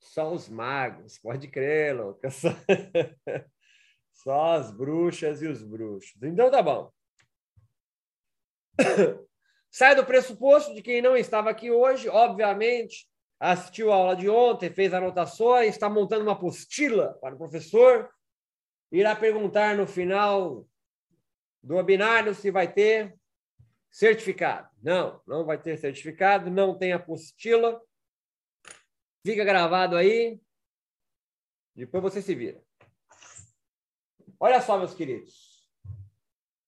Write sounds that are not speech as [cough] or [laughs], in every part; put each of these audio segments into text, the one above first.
Só os magos, pode crer, Lucas. [laughs] Só as bruxas e os bruxos. Então tá bom. [coughs] Sai do pressuposto de quem não estava aqui hoje, obviamente, assistiu a aula de ontem, fez anotações, está montando uma apostila para o professor, irá perguntar no final do webinar se vai ter certificado. Não, não vai ter certificado, não tem apostila. Fica gravado aí. Depois você se vira. Olha só, meus queridos.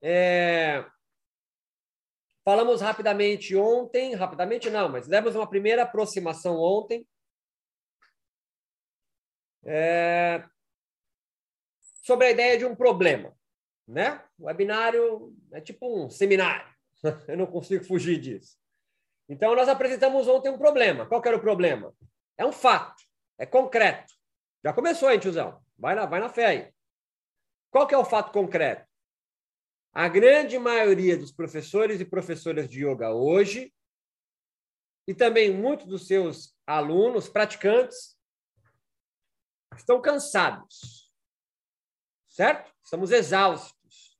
É... Falamos rapidamente ontem, rapidamente não, mas demos uma primeira aproximação ontem. É... Sobre a ideia de um problema. Né? O webinário é tipo um seminário. [laughs] Eu não consigo fugir disso. Então, nós apresentamos ontem um problema. Qual era o problema? É um fato, é concreto. Já começou, hein, tiozão? Vai na, vai na fé aí. Qual que é o fato concreto? A grande maioria dos professores e professoras de yoga hoje, e também muitos dos seus alunos, praticantes, estão cansados. Certo? Estamos exaustos.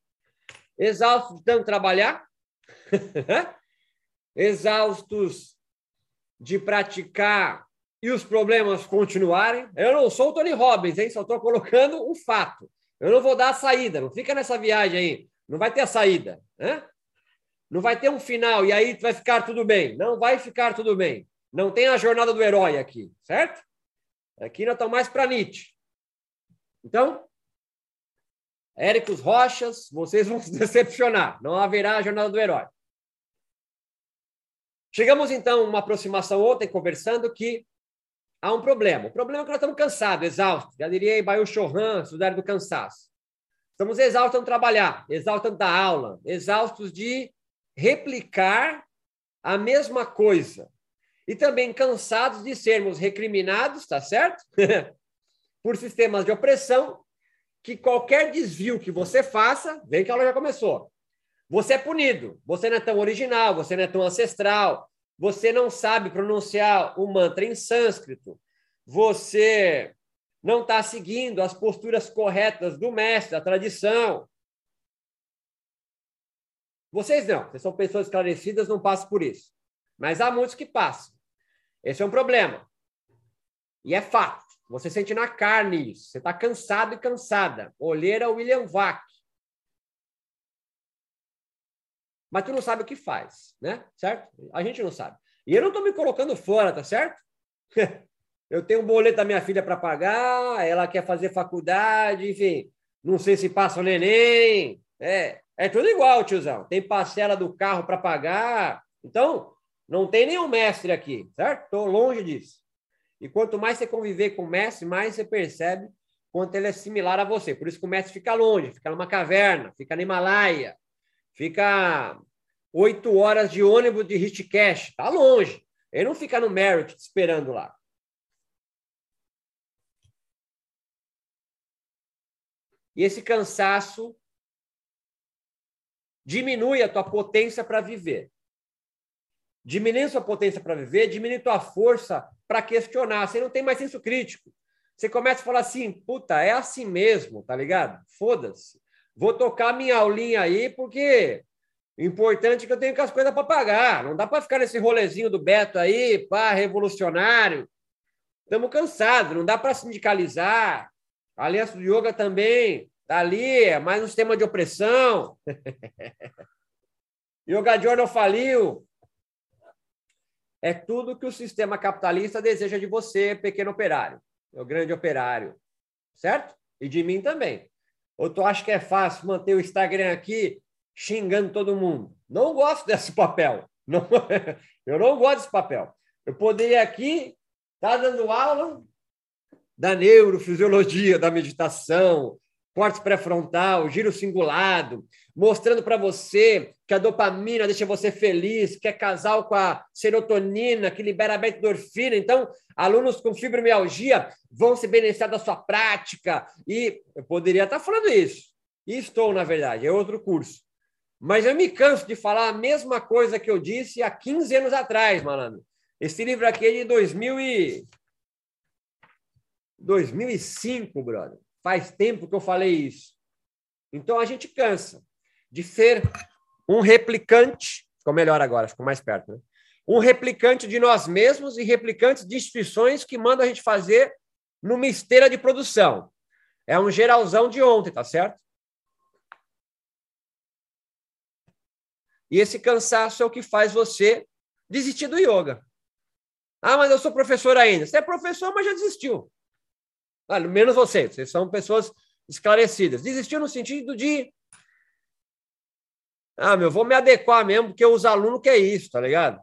Exaustos de tanto trabalhar, [laughs] exaustos de praticar e os problemas continuarem. Eu não sou o Tony Robbins, hein? Só estou colocando um fato. Eu não vou dar a saída, não fica nessa viagem aí. Não vai ter a saída. Né? Não vai ter um final e aí vai ficar tudo bem. Não vai ficar tudo bem. Não tem a jornada do herói aqui, certo? Aqui nós estamos mais para Nietzsche. Então, Éricos Rochas, vocês vão [laughs] se decepcionar. Não haverá a jornada do herói. Chegamos, então, a uma aproximação ontem, conversando, que há um problema. O problema é que nós estamos cansados, exaustos. Já diria Baio Chorran, estudar do cansaço. Estamos exaustos de trabalhar, exaustos da aula, exaustos de replicar a mesma coisa. E também cansados de sermos recriminados, tá certo? [laughs] Por sistemas de opressão, que qualquer desvio que você faça, vem que a aula já começou. Você é punido. Você não é tão original, você não é tão ancestral, você não sabe pronunciar o mantra em sânscrito, você não está seguindo as posturas corretas do mestre, da tradição. Vocês não, vocês são pessoas esclarecidas, não passam por isso. Mas há muitos que passam. Esse é um problema. E é fato. Você sente na carne isso. Você está cansado e cansada. Olheira William Vac. Mas tu não sabe o que faz, né? Certo? A gente não sabe. E eu não estou me colocando fora, tá certo? [laughs] eu tenho um boleto da minha filha para pagar, ela quer fazer faculdade, enfim, não sei se passa o neném. É, é tudo igual, tiozão. Tem parcela do carro para pagar. Então, não tem nenhum mestre aqui, certo? Estou longe disso. E quanto mais você conviver com o mestre, mais você percebe quanto ele é similar a você. Por isso que o mestre fica longe, fica numa caverna, fica no Himalaia, Fica oito horas de ônibus de Rishikesh. Está longe. Ele não fica no Merit esperando lá. E esse cansaço diminui a tua potência para viver. Diminui a sua potência para viver, diminui a tua força para questionar. Você não tem mais senso crítico. Você começa a falar assim, puta, é assim mesmo, tá ligado? Foda-se. Vou tocar minha aulinha aí, porque importante é que eu tenho com as coisas para pagar. Não dá para ficar nesse rolezinho do Beto aí, pá, revolucionário. Estamos cansados, não dá para sindicalizar. A Aliança do Yoga também está ali, é mais um sistema de opressão. [laughs] Yoga Journal faliu. É tudo que o sistema capitalista deseja de você, pequeno operário, o grande operário, certo? E de mim também. Ou tu acha que é fácil manter o Instagram aqui xingando todo mundo? Não gosto desse papel. Não, [laughs] eu não gosto desse papel. Eu poderia aqui estar tá dando aula da neurofisiologia, da meditação, corte pré-frontal, giro cingulado, mostrando para você que a dopamina deixa você feliz, que é casal com a serotonina, que libera a beta-endorfina. Então, alunos com fibromialgia vão se beneficiar da sua prática. E eu poderia estar falando isso. E estou, na verdade, é outro curso. Mas eu me canso de falar a mesma coisa que eu disse há 15 anos atrás, malandro. Esse livro aqui é de 2000 e... 2005, brother. Faz tempo que eu falei isso. Então a gente cansa de ser um replicante. Ficou melhor agora, ficou mais perto, né? Um replicante de nós mesmos e replicantes de instituições que mandam a gente fazer numa esteira de produção. É um geralzão de ontem, tá certo? E esse cansaço é o que faz você desistir do yoga. Ah, mas eu sou professor ainda. Você é professor, mas já desistiu. Ah, menos você, vocês são pessoas esclarecidas. Desistiu no sentido de. Ah, meu, vou me adequar mesmo, porque os alunos querem isso, tá ligado?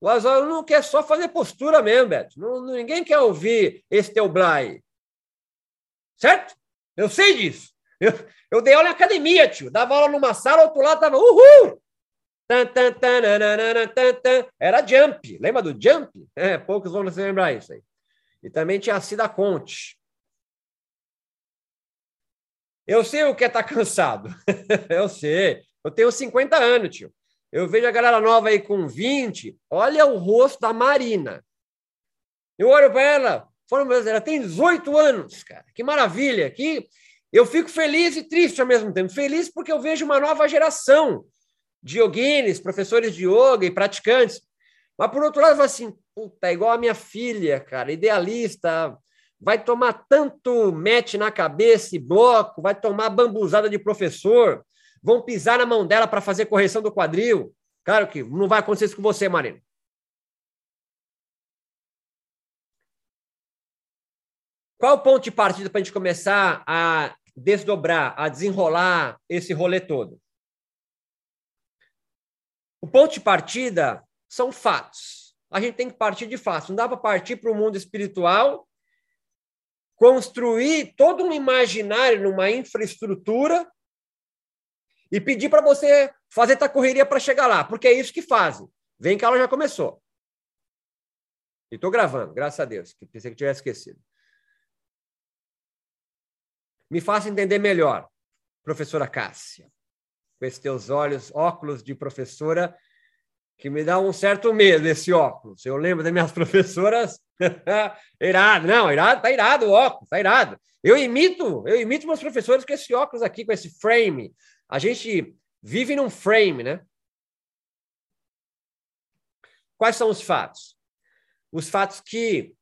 Os alunos querem só fazer postura mesmo, Beto. Não, ninguém quer ouvir esse teu blai. Certo? Eu sei disso. Eu, eu dei aula em academia, tio. Dava aula numa sala, outro lado tava uhul! Era Jump. Lembra do Jump? É, poucos vão se lembrar isso aí. E também tinha a Cida Conte. Eu sei o que é estar tá cansado. [laughs] eu sei. Eu tenho 50 anos, tio. Eu vejo a galera nova aí com 20. Olha o rosto da Marina. Eu olho para ela, ela tem 18 anos, cara. Que maravilha. Que eu fico feliz e triste ao mesmo tempo. Feliz porque eu vejo uma nova geração de yoguines, professores de yoga e praticantes. Mas, por outro lado, eu falo assim, puta, é igual a minha filha, cara, idealista, vai tomar tanto mete na cabeça e bloco, vai tomar bambuzada de professor, vão pisar na mão dela para fazer correção do quadril. Claro que não vai acontecer isso com você, Marina. Qual o ponto de partida para a gente começar a desdobrar, a desenrolar esse rolê todo? O ponto de partida são fatos. A gente tem que partir de fatos. Não dá para partir para o mundo espiritual, construir todo um imaginário numa infraestrutura e pedir para você fazer essa correria para chegar lá, porque é isso que fazem. Vem que a aula já começou. E estou gravando, graças a Deus, que pensei que tivesse esquecido. Me faça entender melhor, professora Cássia com esses teus olhos, óculos de professora, que me dá um certo medo esse óculos. Eu lembro das minhas [laughs] professoras, [laughs] irado, não, irado, tá irado o óculos, tá irado. Eu imito, eu imito meus professores com esse óculos aqui, com esse frame. A gente vive num frame, né? Quais são os fatos? Os fatos que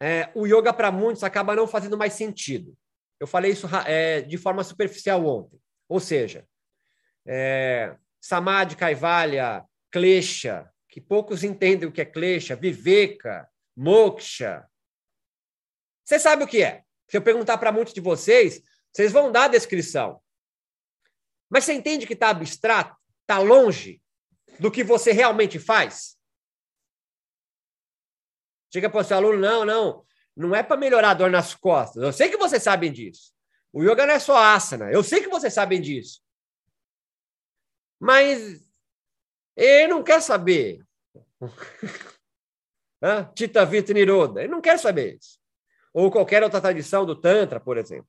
é, o yoga para muitos acaba não fazendo mais sentido. Eu falei isso é, de forma superficial ontem. Ou seja, é, Samadhi, Kaivalya, Klesha, que poucos entendem o que é Klesha, Viveka, Moksha. Você sabe o que é? Se eu perguntar para muitos de vocês, vocês vão dar a descrição. Mas você entende que está abstrato? Está longe do que você realmente faz? Chega para o seu aluno, não, não, não é para melhorar a dor nas costas. Eu sei que vocês sabem disso. O yoga não é só asana. Eu sei que vocês sabem disso. Mas ele não quer saber. [laughs] Tita Vita Niroda, ele não quer saber isso. Ou qualquer outra tradição do Tantra, por exemplo.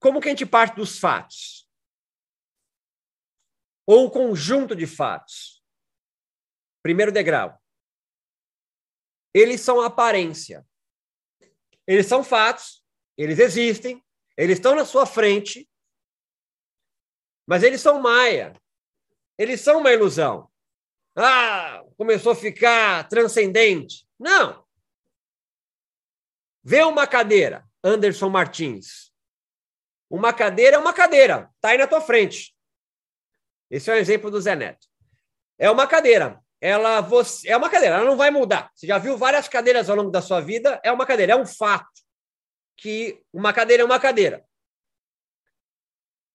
Como que a gente parte dos fatos? Ou um conjunto de fatos? Primeiro degrau. Eles são aparência. Eles são fatos, eles existem, eles estão na sua frente, mas eles são maia. Eles são uma ilusão. Ah, começou a ficar transcendente. Não. Vê uma cadeira, Anderson Martins. Uma cadeira é uma cadeira, está aí na tua frente. Esse é o um exemplo do Zé Neto. É uma cadeira. Ela você, é uma cadeira, ela não vai mudar. Você já viu várias cadeiras ao longo da sua vida? É uma cadeira, é um fato que uma cadeira é uma cadeira.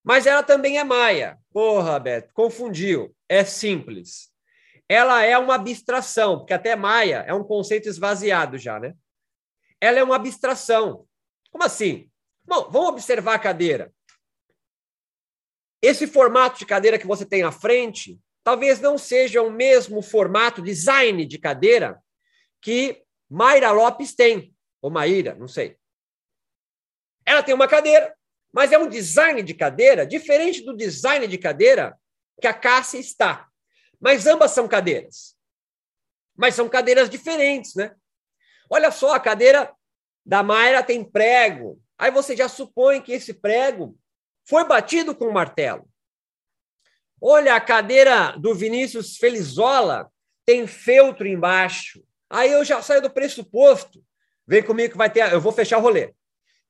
Mas ela também é maia. Porra, Beto, confundiu. É simples. Ela é uma abstração, porque até maia é um conceito esvaziado já, né? Ela é uma abstração. Como assim? Bom, vamos observar a cadeira. Esse formato de cadeira que você tem à frente, talvez não seja o mesmo formato, design de cadeira que Mayra Lopes tem, ou Maíra, não sei. Ela tem uma cadeira, mas é um design de cadeira diferente do design de cadeira que a Cássia está. Mas ambas são cadeiras. mas são cadeiras diferentes, né? Olha só, a cadeira da Mayra tem prego. Aí você já supõe que esse prego foi batido com um martelo. Olha, a cadeira do Vinícius Felizola tem feltro embaixo. Aí eu já saio do pressuposto. Vem comigo que vai ter. Eu vou fechar o rolê.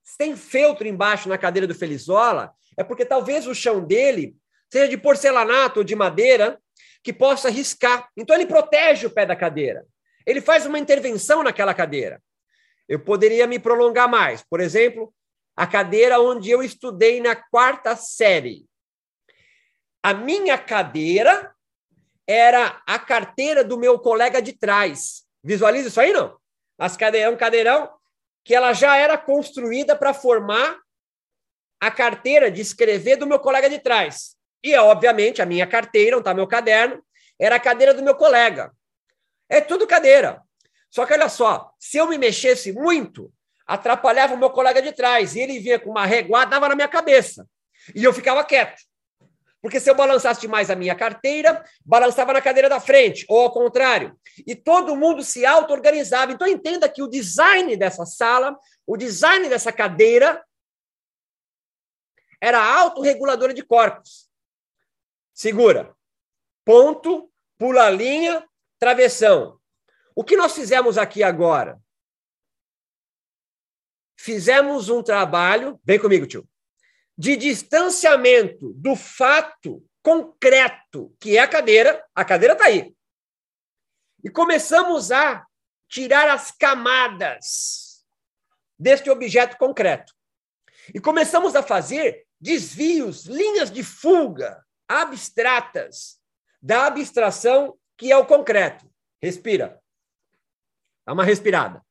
Se tem feltro embaixo na cadeira do Felizola, é porque talvez o chão dele seja de porcelanato ou de madeira que possa riscar. Então ele protege o pé da cadeira. Ele faz uma intervenção naquela cadeira. Eu poderia me prolongar mais. Por exemplo, a cadeira onde eu estudei na quarta série. A minha cadeira era a carteira do meu colega de trás. Visualiza isso aí, não? As cadeirão, cadeirão, que ela já era construída para formar a carteira de escrever do meu colega de trás. E, obviamente, a minha carteira, onde está meu caderno, era a cadeira do meu colega. É tudo cadeira. Só que olha só, se eu me mexesse muito, atrapalhava o meu colega de trás. E ele vinha com uma reguada, dava na minha cabeça. E eu ficava quieto. Porque se eu balançasse demais a minha carteira, balançava na cadeira da frente, ou ao contrário. E todo mundo se auto-organizava. Então entenda que o design dessa sala, o design dessa cadeira, era autorreguladora de corpos. Segura. Ponto, pula a linha, travessão. O que nós fizemos aqui agora? Fizemos um trabalho, vem comigo, tio, de distanciamento do fato concreto, que é a cadeira, a cadeira está aí. E começamos a tirar as camadas deste objeto concreto. E começamos a fazer desvios, linhas de fuga abstratas da abstração que é o concreto. Respira. Dá uma respirada.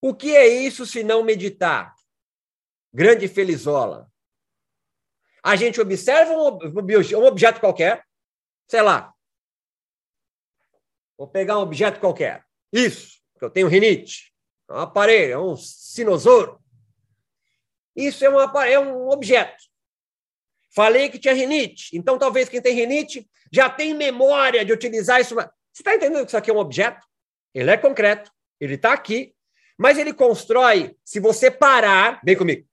O que é isso se não meditar? Grande felizola. A gente observa um objeto qualquer, sei lá. Vou pegar um objeto qualquer. Isso, que eu tenho rinite. É um aparelho, é um sinosoro. Isso é, uma, é um objeto. Falei que tinha rinite. Então, talvez quem tem rinite já tem memória de utilizar isso. Você está entendendo que isso aqui é um objeto? Ele é concreto, ele está aqui, mas ele constrói, se você parar, vem comigo,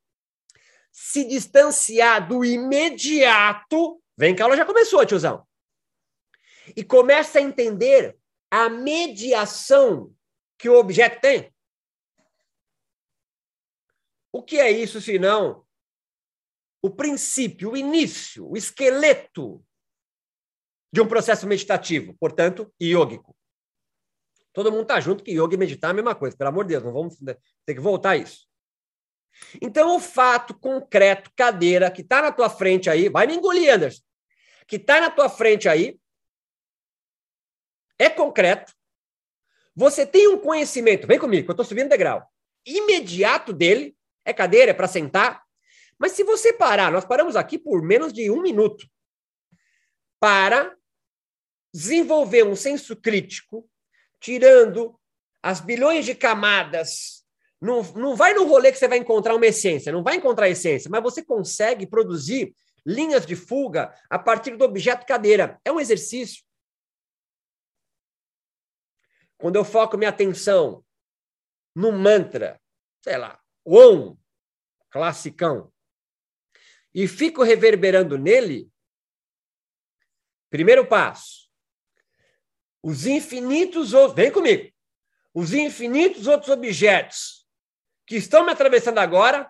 se distanciar do imediato, vem cá, ela já começou, tiozão, e começa a entender a mediação que o objeto tem. O que é isso, senão o princípio, o início, o esqueleto de um processo meditativo, portanto, yógico. Todo mundo está junto que yoga e meditar é a mesma coisa, pelo amor de Deus, não vamos ter que voltar a isso. Então, o fato concreto, cadeira, que está na tua frente aí, vai me engolir, Anderson, que está na tua frente aí, é concreto, você tem um conhecimento, vem comigo, eu estou subindo degrau, imediato dele, é cadeira, é para sentar, mas se você parar, nós paramos aqui por menos de um minuto, para desenvolver um senso crítico, tirando as bilhões de camadas. Não, não vai no rolê que você vai encontrar uma essência, não vai encontrar essência, mas você consegue produzir linhas de fuga a partir do objeto cadeira. É um exercício. Quando eu foco minha atenção no mantra, sei lá, Om, classicão, e fico reverberando nele, primeiro passo, os infinitos outros, vem comigo, os infinitos outros objetos que estão me atravessando agora,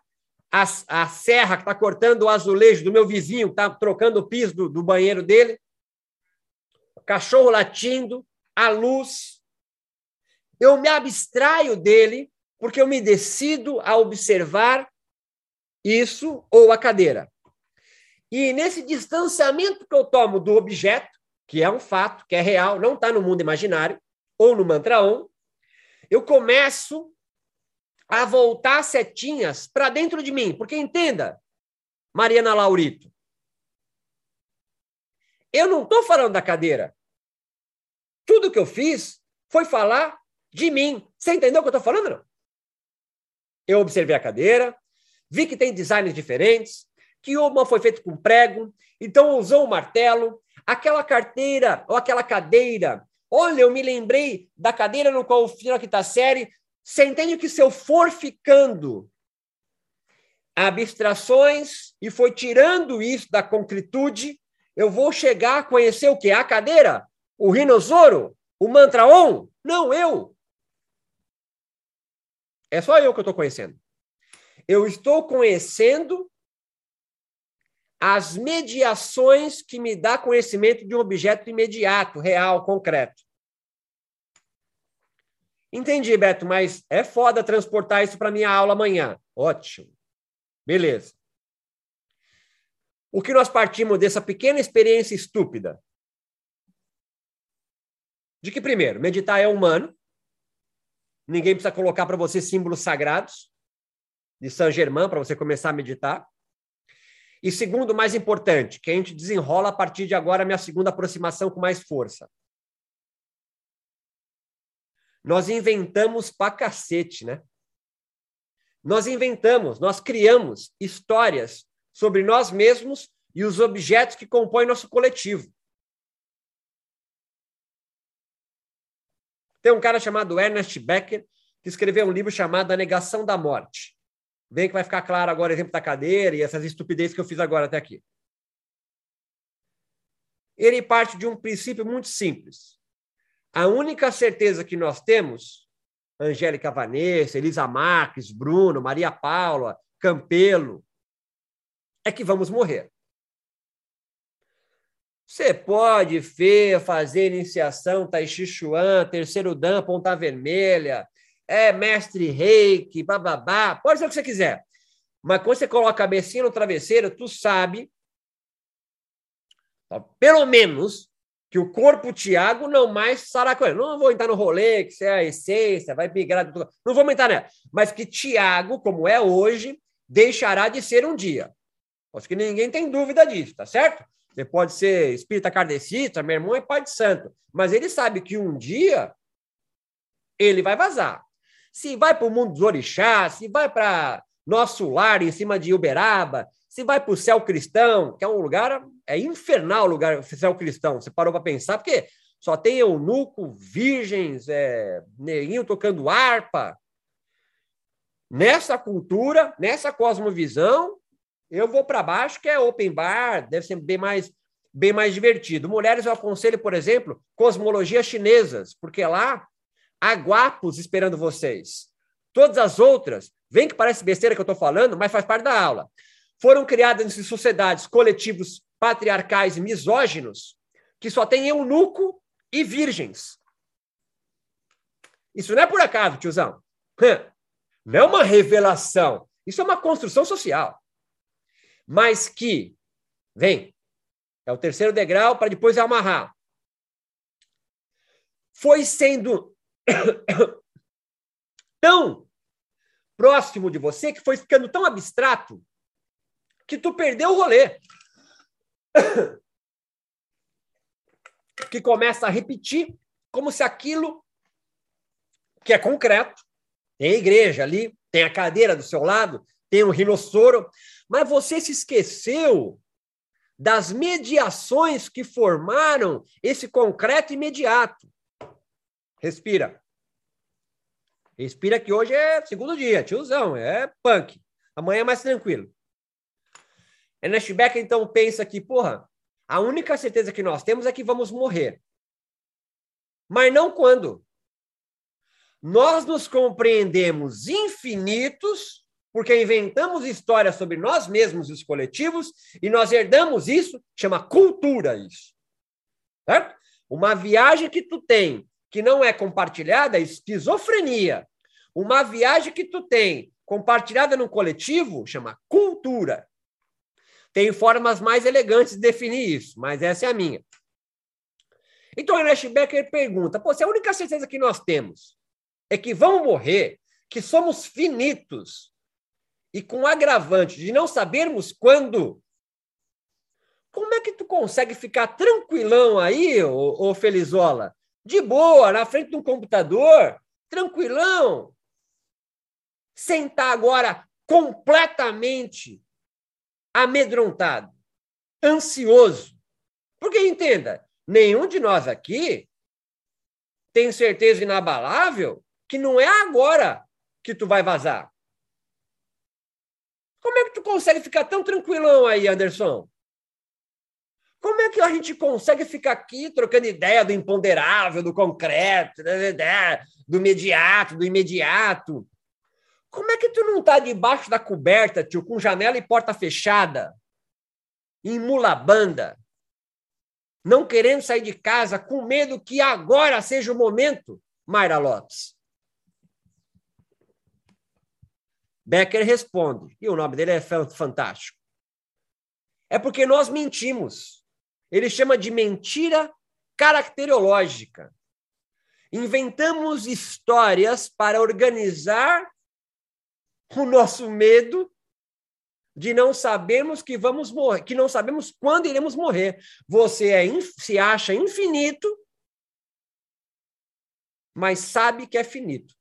a, a serra que está cortando o azulejo do meu vizinho, que está trocando o piso do, do banheiro dele, o cachorro latindo, a luz. Eu me abstraio dele porque eu me decido a observar isso ou a cadeira. E nesse distanciamento que eu tomo do objeto, que é um fato, que é real, não está no mundo imaginário, ou no mantra on, eu começo a voltar setinhas para dentro de mim. Porque entenda, Mariana Laurito, eu não estou falando da cadeira. Tudo que eu fiz foi falar de mim. Você entendeu o que eu estou falando? Não? Eu observei a cadeira, vi que tem designs diferentes, que uma foi feita com prego, então usou um martelo, aquela carteira ou aquela cadeira Olha, eu me lembrei da cadeira no qual eu fiz a quinta série. Você entende que se eu for ficando abstrações e foi tirando isso da concretude, eu vou chegar a conhecer o quê? A cadeira? O rinossoro? O mantraon? Não, eu. É só eu que eu estou conhecendo. Eu estou conhecendo as mediações que me dá conhecimento de um objeto imediato, real, concreto. Entendi, Beto, mas é foda transportar isso para minha aula amanhã. Ótimo. Beleza. O que nós partimos dessa pequena experiência estúpida? De que, primeiro, meditar é humano. Ninguém precisa colocar para você símbolos sagrados de Saint Germain para você começar a meditar. E segundo, mais importante, que a gente desenrola a partir de agora a minha segunda aproximação com mais força. Nós inventamos pra cacete, né? Nós inventamos, nós criamos histórias sobre nós mesmos e os objetos que compõem nosso coletivo. Tem um cara chamado Ernest Becker que escreveu um livro chamado A Negação da Morte. Vem que vai ficar claro agora o exemplo da cadeira e essas estupidezes que eu fiz agora até aqui. Ele parte de um princípio muito simples. A única certeza que nós temos, Angélica Vanessa, Elisa Marques, Bruno, Maria Paula, Campelo, é que vamos morrer. Você pode fazer iniciação Tai Chi Chuan, terceiro Dan, ponta vermelha, é mestre reiki, bababá, pode ser o que você quiser. Mas quando você coloca a cabecinha no travesseiro, tu sabe, pelo menos, que o corpo Tiago não mais estará com ele. Não vou entrar no rolê, que você é a essência, vai migrar. Não vou entrar nela. Mas que Tiago, como é hoje, deixará de ser um dia. Acho que ninguém tem dúvida disso, tá certo? Você pode ser espírita kardecista, meu irmão é pai de santo. Mas ele sabe que um dia ele vai vazar se vai para o mundo dos orixás, se vai para nosso lar em cima de Uberaba, se vai para o céu cristão, que é um lugar, é infernal o lugar, o céu cristão. Você parou para pensar, porque só tem eunuco, virgens, é, neguinho tocando harpa. Nessa cultura, nessa cosmovisão, eu vou para baixo, que é open bar, deve ser bem mais, bem mais divertido. Mulheres, eu aconselho, por exemplo, cosmologias chinesas, porque lá Há guapos esperando vocês. Todas as outras, vem que parece besteira que eu estou falando, mas faz parte da aula. Foram criadas em sociedades, coletivos patriarcais e misóginos, que só tem eunuco e virgens. Isso não é por acaso, tiozão. Não é uma revelação. Isso é uma construção social. Mas que, vem, é o terceiro degrau para depois amarrar. Foi sendo tão próximo de você que foi ficando tão abstrato que tu perdeu o rolê. que começa a repetir como se aquilo que é concreto, tem a igreja ali, tem a cadeira do seu lado, tem um rinossoro, mas você se esqueceu das mediações que formaram esse concreto imediato. Respira. Respira que hoje é segundo dia, tiozão, é punk. Amanhã é mais tranquilo. Ernest Becker, então, pensa que, porra, a única certeza que nós temos é que vamos morrer. Mas não quando. Nós nos compreendemos infinitos porque inventamos histórias sobre nós mesmos e os coletivos e nós herdamos isso, chama cultura isso. Certo? Uma viagem que tu tem que não é compartilhada é esquizofrenia. Uma viagem que tu tem compartilhada no coletivo chama cultura. Tem formas mais elegantes de definir isso, mas essa é a minha. Então, Ernest Becker pergunta: Pô, se a única certeza que nós temos é que vamos morrer, que somos finitos, e com agravante de não sabermos quando, como é que tu consegue ficar tranquilão aí, ô, ô Felizola, de boa, na frente de um computador, tranquilão. Sentar agora completamente amedrontado, ansioso. Porque entenda, nenhum de nós aqui tem certeza inabalável que não é agora que tu vai vazar. Como é que tu consegue ficar tão tranquilão aí, Anderson? Como é que a gente consegue ficar aqui trocando ideia do imponderável, do concreto, do imediato, do imediato? Como é que tu não tá debaixo da coberta, tio, com janela e porta fechada, em mulabanda, não querendo sair de casa, com medo que agora seja o momento, Mayra Lopes? Becker responde, e o nome dele é fantástico. É porque nós mentimos. Ele chama de mentira caracterológica. Inventamos histórias para organizar o nosso medo de não sabermos que vamos morrer, que não sabemos quando iremos morrer. Você é, se acha infinito, mas sabe que é finito.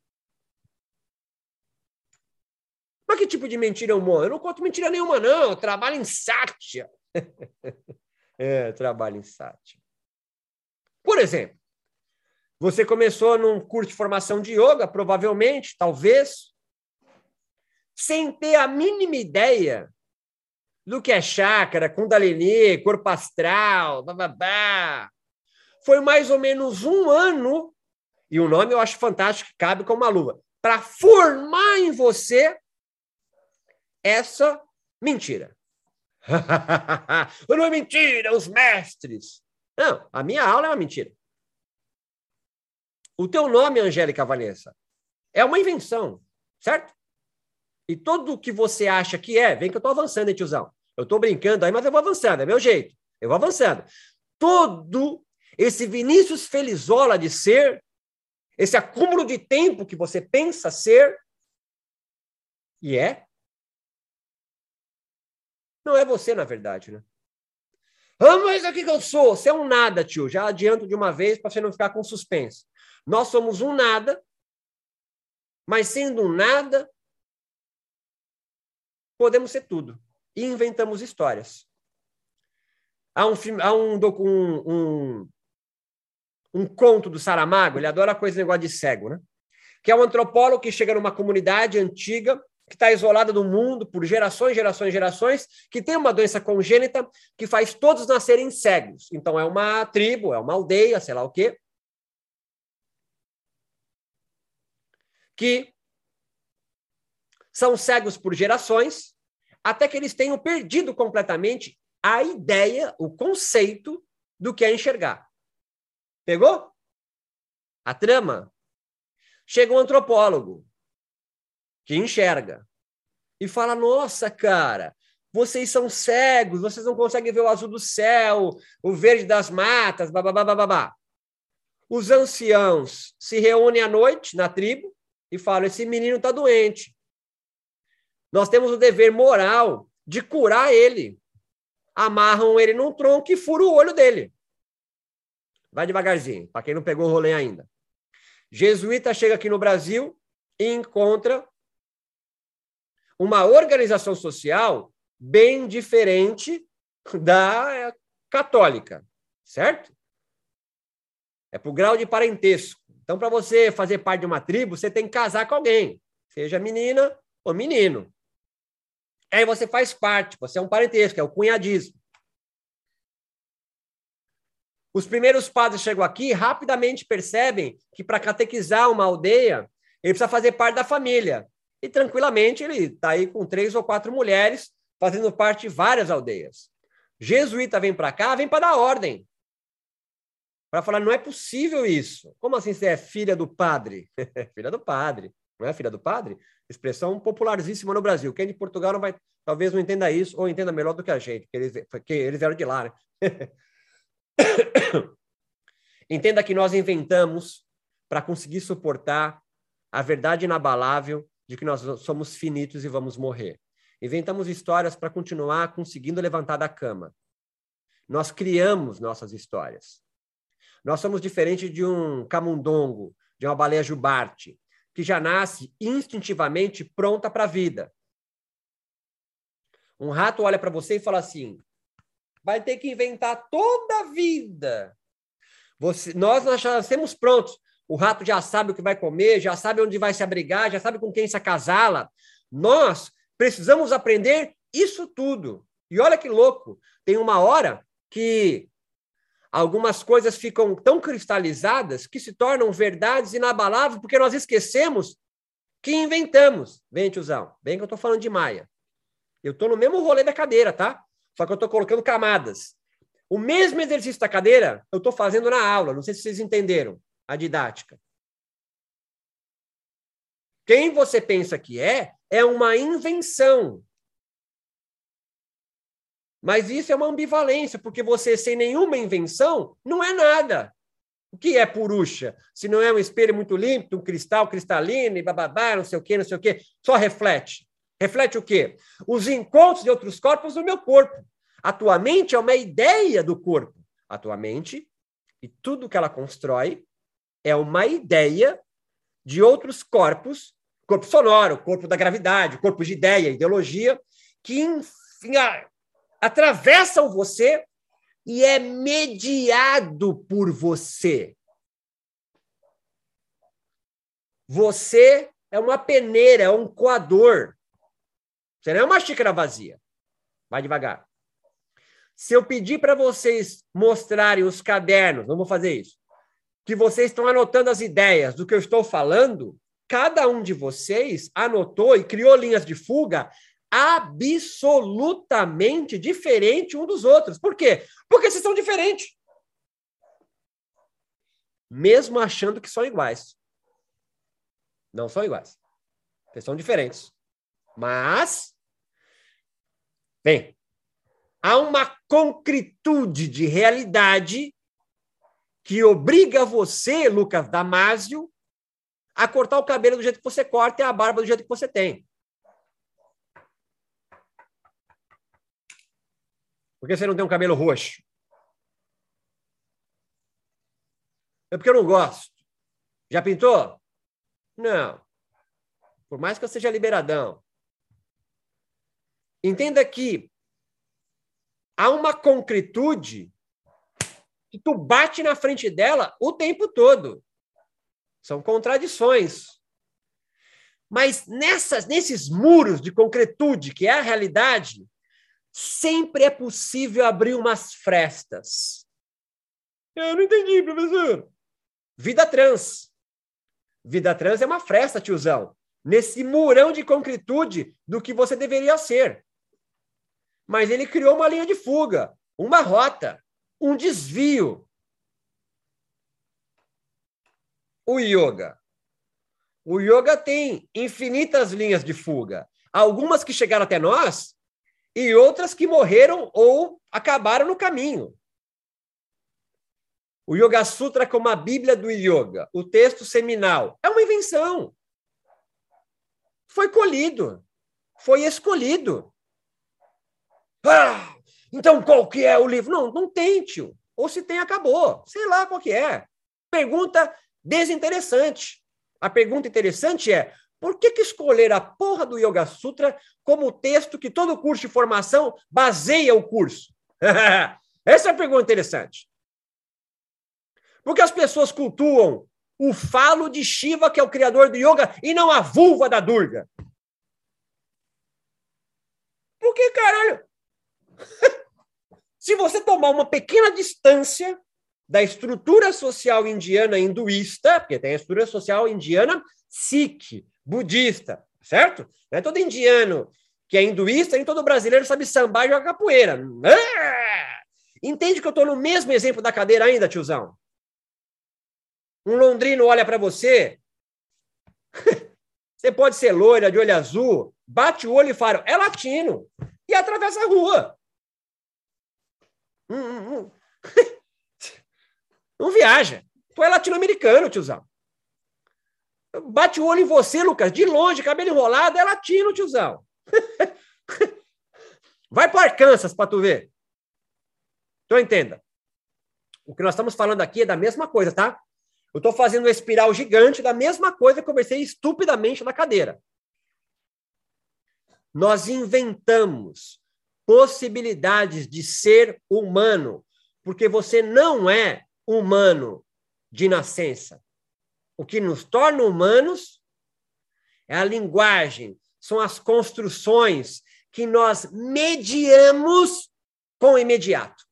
Mas que tipo de mentira eu morro? Eu não conto mentira nenhuma, não. Eu trabalho em sátia. [laughs] É, trabalho em SAT. Por exemplo, você começou num curso de formação de yoga, provavelmente, talvez, sem ter a mínima ideia do que é chácara, kundalini, corpo astral, bababá. Foi mais ou menos um ano, e o nome eu acho fantástico, cabe como uma luva, para formar em você essa mentira. [laughs] não é mentira, os mestres. Não, a minha aula é uma mentira. O teu nome, Angélica Vanessa, é uma invenção, certo? E tudo que você acha que é, vem que eu estou avançando, hein, tiozão? Eu estou brincando aí, mas eu vou avançando, é meu jeito. Eu vou avançando. Todo esse Vinícius Felizola de ser, esse acúmulo de tempo que você pensa ser, e é, não é você, na verdade, né? Ah, mas o que eu sou? Você é um nada, tio. Já adianto de uma vez para você não ficar com suspense. Nós somos um nada, mas sendo um nada, podemos ser tudo. E inventamos histórias. Há um, há um, um, um, um conto do Saramago, ele adora coisa negócio de cego, né? Que é um antropólogo que chega numa comunidade antiga que está isolada do mundo por gerações, gerações, gerações, que tem uma doença congênita que faz todos nascerem cegos. Então é uma tribo, é uma aldeia, sei lá o quê. Que são cegos por gerações, até que eles tenham perdido completamente a ideia, o conceito do que é enxergar. Pegou? A trama? Chega um antropólogo, que enxerga e fala: Nossa, cara, vocês são cegos, vocês não conseguem ver o azul do céu, o verde das matas, babá, babá. Os anciãos se reúnem à noite na tribo e falam: Esse menino está doente. Nós temos o dever moral de curar ele. Amarram ele num tronco e furam o olho dele. Vai devagarzinho, para quem não pegou o rolê ainda. Jesuíta chega aqui no Brasil e encontra uma organização social bem diferente da católica, certo? É por grau de parentesco. Então, para você fazer parte de uma tribo, você tem que casar com alguém, seja menina ou menino. Aí você faz parte, você é um parentesco, é o cunhadismo. Os primeiros padres chegam aqui rapidamente percebem que para catequizar uma aldeia, ele precisa fazer parte da família e tranquilamente ele está aí com três ou quatro mulheres, fazendo parte de várias aldeias. Jesuíta vem para cá, vem para dar ordem. Para falar, não é possível isso. Como assim você é filha do padre? [laughs] filha do padre. Não é filha do padre? Expressão popularíssima no Brasil. Quem é de Portugal não vai, talvez não entenda isso, ou entenda melhor do que a gente, porque eles, porque eles vieram de lá, né? [coughs] Entenda que nós inventamos para conseguir suportar a verdade inabalável de que nós somos finitos e vamos morrer. Inventamos histórias para continuar conseguindo levantar da cama. Nós criamos nossas histórias. Nós somos diferentes de um camundongo, de uma baleia jubarte, que já nasce instintivamente pronta para a vida. Um rato olha para você e fala assim: vai ter que inventar toda a vida. Você, nós, nós já nascemos prontos. O rato já sabe o que vai comer, já sabe onde vai se abrigar, já sabe com quem se acasala. Nós precisamos aprender isso tudo. E olha que louco, tem uma hora que algumas coisas ficam tão cristalizadas que se tornam verdades inabaláveis porque nós esquecemos que inventamos. Vem, tiozão, vem que eu estou falando de Maia. Eu estou no mesmo rolê da cadeira, tá? Só que eu estou colocando camadas. O mesmo exercício da cadeira eu estou fazendo na aula. Não sei se vocês entenderam a didática. Quem você pensa que é, é uma invenção. Mas isso é uma ambivalência, porque você, sem nenhuma invenção, não é nada. O que é Purusha? Se não é um espelho muito limpo, um cristal cristalino e bababá, não sei o quê, não sei o quê, só reflete. Reflete o quê? Os encontros de outros corpos no meu corpo. A tua mente é uma ideia do corpo. A tua mente e tudo que ela constrói é uma ideia de outros corpos, corpo sonoro, corpo da gravidade, corpo de ideia, ideologia, que enfim, atravessam você e é mediado por você. Você é uma peneira, é um coador. Você não é uma xícara vazia. Vai devagar. Se eu pedir para vocês mostrarem os cadernos, não vou fazer isso, que vocês estão anotando as ideias do que eu estou falando, cada um de vocês anotou e criou linhas de fuga absolutamente diferente um dos outros. Por quê? Porque vocês são diferentes. Mesmo achando que são iguais. Não são iguais. Vocês são diferentes. Mas, bem, há uma concretude de realidade que obriga você, Lucas Damásio, a cortar o cabelo do jeito que você corta e a barba do jeito que você tem. Por que você não tem um cabelo roxo? É porque eu não gosto. Já pintou? Não. Por mais que eu seja liberadão. Entenda que há uma concretude que tu bate na frente dela o tempo todo. São contradições. Mas nessas, nesses muros de concretude, que é a realidade, sempre é possível abrir umas frestas. Eu não entendi, professor. Vida trans. Vida trans é uma fresta, tiozão. Nesse murão de concretude do que você deveria ser. Mas ele criou uma linha de fuga, uma rota, um desvio. O yoga. O yoga tem infinitas linhas de fuga. Algumas que chegaram até nós e outras que morreram ou acabaram no caminho. O Yoga Sutra como a Bíblia do Yoga, o texto seminal, é uma invenção. Foi colhido, foi escolhido. Ah, então qual que é o livro? Não, não tem, tio. Ou se tem, acabou. Sei lá qual que é. Pergunta desinteressante. A pergunta interessante é: por que, que escolher a porra do Yoga Sutra como texto que todo curso de formação baseia o curso? [laughs] Essa é a pergunta interessante. Porque as pessoas cultuam o falo de Shiva, que é o criador do yoga, e não a vulva da Durga. Por que, caralho? [laughs] Se você tomar uma pequena distância da estrutura social indiana hinduísta, porque tem a estrutura social indiana Sikh, budista, certo? Não é todo indiano que é hinduísta, nem todo brasileiro sabe sambar e jogar capoeira. Entende que eu estou no mesmo exemplo da cadeira ainda, tiozão? Um londrino olha para você, [laughs] você pode ser loira, de olho azul, bate o olho e fala, é latino, e atravessa a rua. Hum, hum, hum. [laughs] Não viaja. Tu é latino-americano, tiozão. Bate o olho em você, Lucas, de longe, cabelo enrolado, é latino, tiozão. [laughs] Vai para Arkansas para tu ver. Então entenda. O que nós estamos falando aqui é da mesma coisa, tá? Eu estou fazendo uma espiral gigante da mesma coisa que eu conversei estupidamente na cadeira. Nós inventamos possibilidades de ser humano, porque você não é humano de nascença. O que nos torna humanos é a linguagem, são as construções que nós mediamos com o imediato.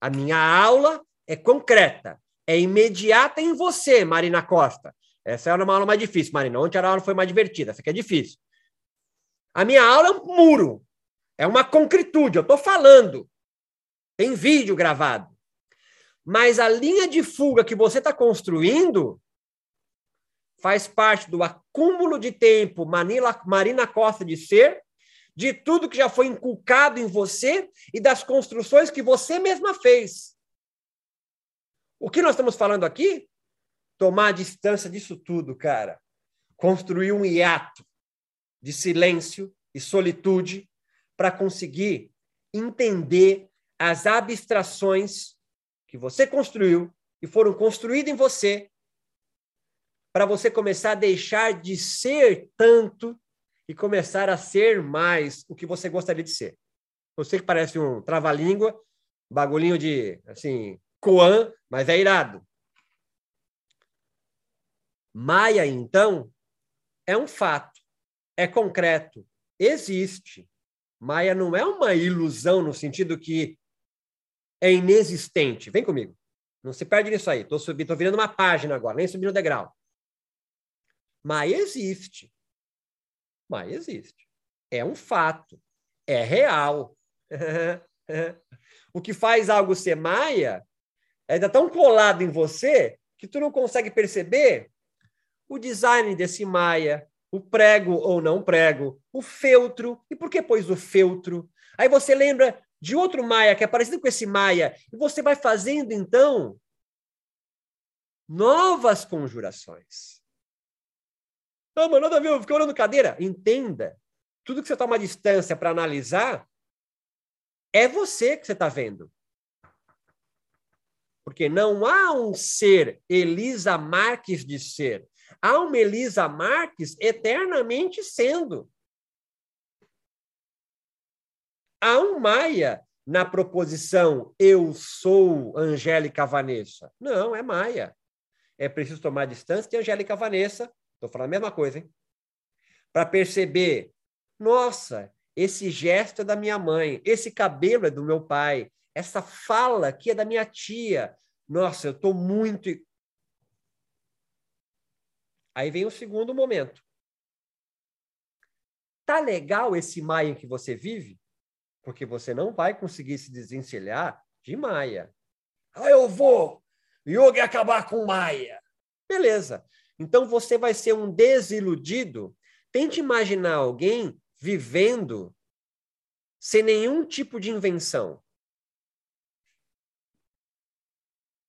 A minha aula é concreta, é imediata em você, Marina Costa. Essa era uma aula mais difícil, Marina. Ontem a aula foi mais divertida, essa aqui é difícil. A minha aula é um muro, é uma concretude, eu estou falando. Tem vídeo gravado. Mas a linha de fuga que você está construindo faz parte do acúmulo de tempo Manila, Marina Costa de ser, de tudo que já foi inculcado em você e das construções que você mesma fez. O que nós estamos falando aqui? Tomar a distância disso tudo, cara. Construir um hiato de silêncio e solitude para conseguir entender as abstrações que você construiu e foram construídas em você para você começar a deixar de ser tanto e começar a ser mais o que você gostaria de ser. Você que parece um trava-língua, bagulhinho de, assim, Coan, mas é irado. Maia, então, é um fato, é concreto, existe. Maia não é uma ilusão no sentido que é inexistente. Vem comigo. Não se perde nisso aí. Estou subindo, tô virando uma página agora, nem subindo o degrau. Maia existe. Maia existe. É um fato. É real. [laughs] o que faz algo ser Maia é ainda tão colado em você que tu não consegue perceber o design desse Maia, o prego ou não prego, o feltro. E por que pôs o feltro? Aí você lembra de outro Maia que é parecido com esse Maia, e você vai fazendo então novas conjurações. Não, mas nada a ver, eu fiquei olhando cadeira. Entenda. Tudo que você toma distância para analisar é você que você está vendo. Porque não há um ser Elisa Marques de ser. Há uma Elisa Marques eternamente sendo. Há um Maia na proposição eu sou Angélica Vanessa. Não, é Maia. É preciso tomar distância de Angélica Vanessa. Estou falando a mesma coisa, hein? Para perceber, nossa, esse gesto é da minha mãe, esse cabelo é do meu pai, essa fala aqui é da minha tia. Nossa, eu estou muito. Aí vem o segundo momento. Tá legal esse Maia que você vive? Porque você não vai conseguir se desencilhar de Maia. Ah, eu vou! Yoga acabar com Maia. Beleza. Então você vai ser um desiludido. Tente imaginar alguém vivendo sem nenhum tipo de invenção.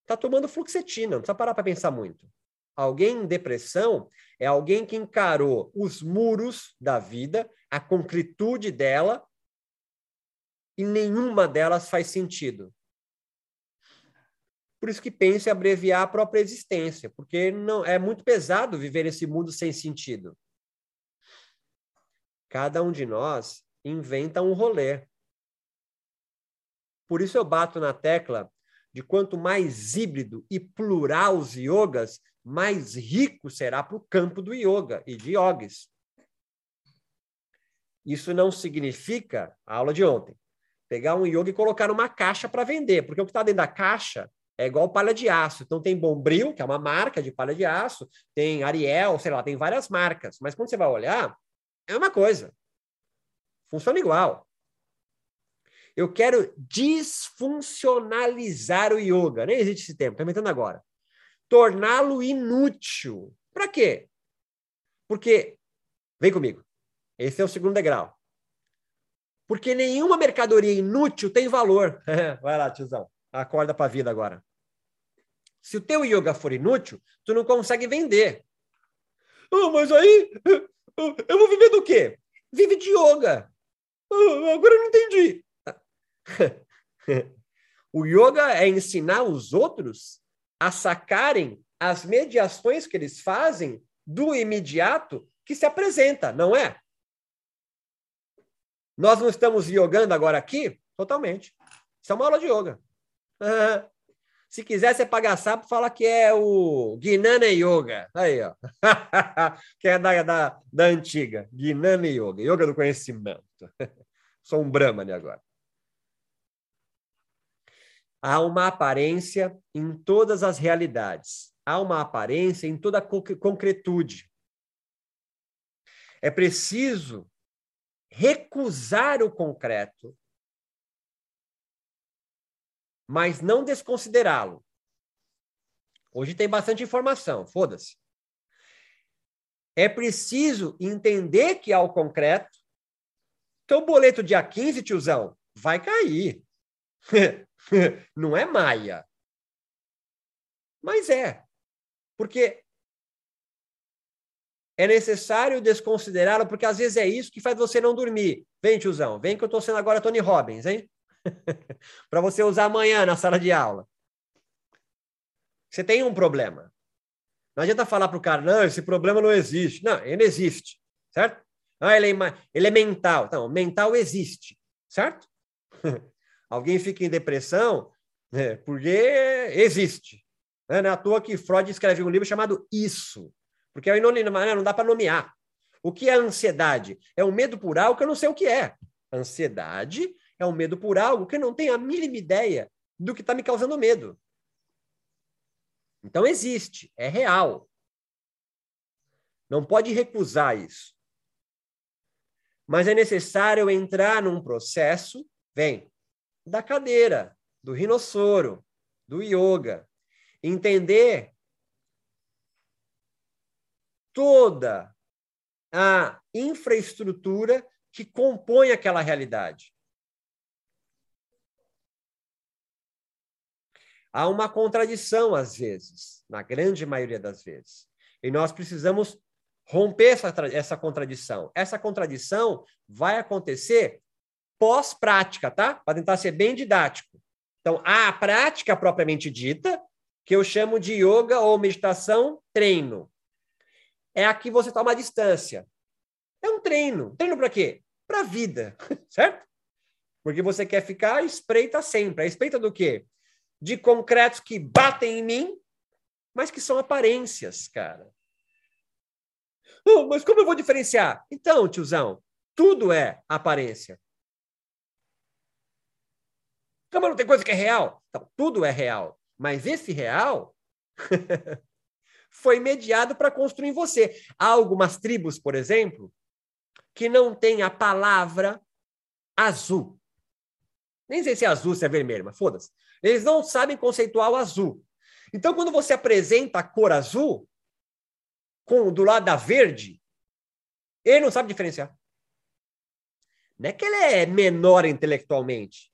está tomando fluxetina, não precisa parar para pensar muito. Alguém em depressão é alguém que encarou os muros da vida, a concretude dela, e nenhuma delas faz sentido. Por isso que pensa em abreviar a própria existência, porque não é muito pesado viver esse mundo sem sentido. Cada um de nós inventa um rolê. Por isso eu bato na tecla de quanto mais híbrido e plural os yogas, mais rico será para o campo do yoga e de yogis. Isso não significa, a aula de ontem, pegar um yoga e colocar numa caixa para vender, porque o que está dentro da caixa é igual palha de aço. Então tem Bombril, que é uma marca de palha de aço, tem Ariel, sei lá, tem várias marcas. Mas quando você vai olhar, é uma coisa. Funciona igual. Eu quero disfuncionalizar o yoga. Nem existe esse termo, estou inventando agora. Torná-lo inútil. Para quê? Porque, vem comigo, esse é o segundo degrau. Porque nenhuma mercadoria inútil tem valor. [laughs] Vai lá, tiozão. Acorda para a vida agora. Se o teu yoga for inútil, tu não consegue vender. Oh, mas aí [laughs] eu vou viver do quê? Vive de yoga. Oh, agora eu não entendi. [laughs] o yoga é ensinar os outros a sacarem as mediações que eles fazem do imediato que se apresenta, não é? Nós não estamos yogando agora aqui? Totalmente. Isso é uma aula de yoga. Se quiser, você paga sapo, fala que é o Gnana Yoga. Aí, ó. [laughs] que é da, da, da antiga. Gnana Yoga. Yoga do conhecimento. [laughs] Sou um Brahmani agora. Há uma aparência em todas as realidades. Há uma aparência em toda a concretude. É preciso recusar o concreto mas não desconsiderá-lo. Hoje tem bastante informação, foda-se. É preciso entender que há o concreto. Teu boleto dia 15, tiozão, vai cair. [laughs] [laughs] não é maia. Mas é. Porque é necessário desconsiderá-lo, porque às vezes é isso que faz você não dormir. Vem, tiozão, vem que eu estou sendo agora Tony Robbins, hein? [laughs] para você usar amanhã na sala de aula. Você tem um problema. Não adianta falar para o cara, não, esse problema não existe. Não, ele existe, certo? Ah, ele é, ele é mental. Não, mental existe, certo? [laughs] Alguém fica em depressão né, porque existe. Né, não é à toa que Freud escreveu um livro chamado Isso, porque não, não dá para nomear. O que é ansiedade? É um medo por algo que eu não sei o que é. Ansiedade é um medo por algo que eu não tenho a mínima ideia do que está me causando medo. Então existe, é real. Não pode recusar isso. Mas é necessário entrar num processo, vem, da cadeira, do rinossoro, do yoga, entender toda a infraestrutura que compõe aquela realidade. Há uma contradição, às vezes, na grande maioria das vezes. E nós precisamos romper essa, essa contradição. Essa contradição vai acontecer pós-prática, tá? Para tentar ser bem didático. Então, há a prática propriamente dita, que eu chamo de yoga ou meditação treino. É aqui você toma a distância. É um treino. Treino para quê? Para a vida, [laughs] certo? Porque você quer ficar espreita sempre. A espreita do quê? de concretos que batem em mim, mas que são aparências, cara. Oh, mas como eu vou diferenciar? Então, tiozão, tudo é aparência. Como não tem coisa que é real? Então, tudo é real. Mas esse real [laughs] foi mediado para construir você. Há algumas tribos, por exemplo, que não têm a palavra azul. Nem sei se é azul, se é vermelho, mas foda-se. Eles não sabem conceituar o azul. Então, quando você apresenta a cor azul, com do lado da verde, ele não sabe diferenciar. Não é que ele é menor intelectualmente.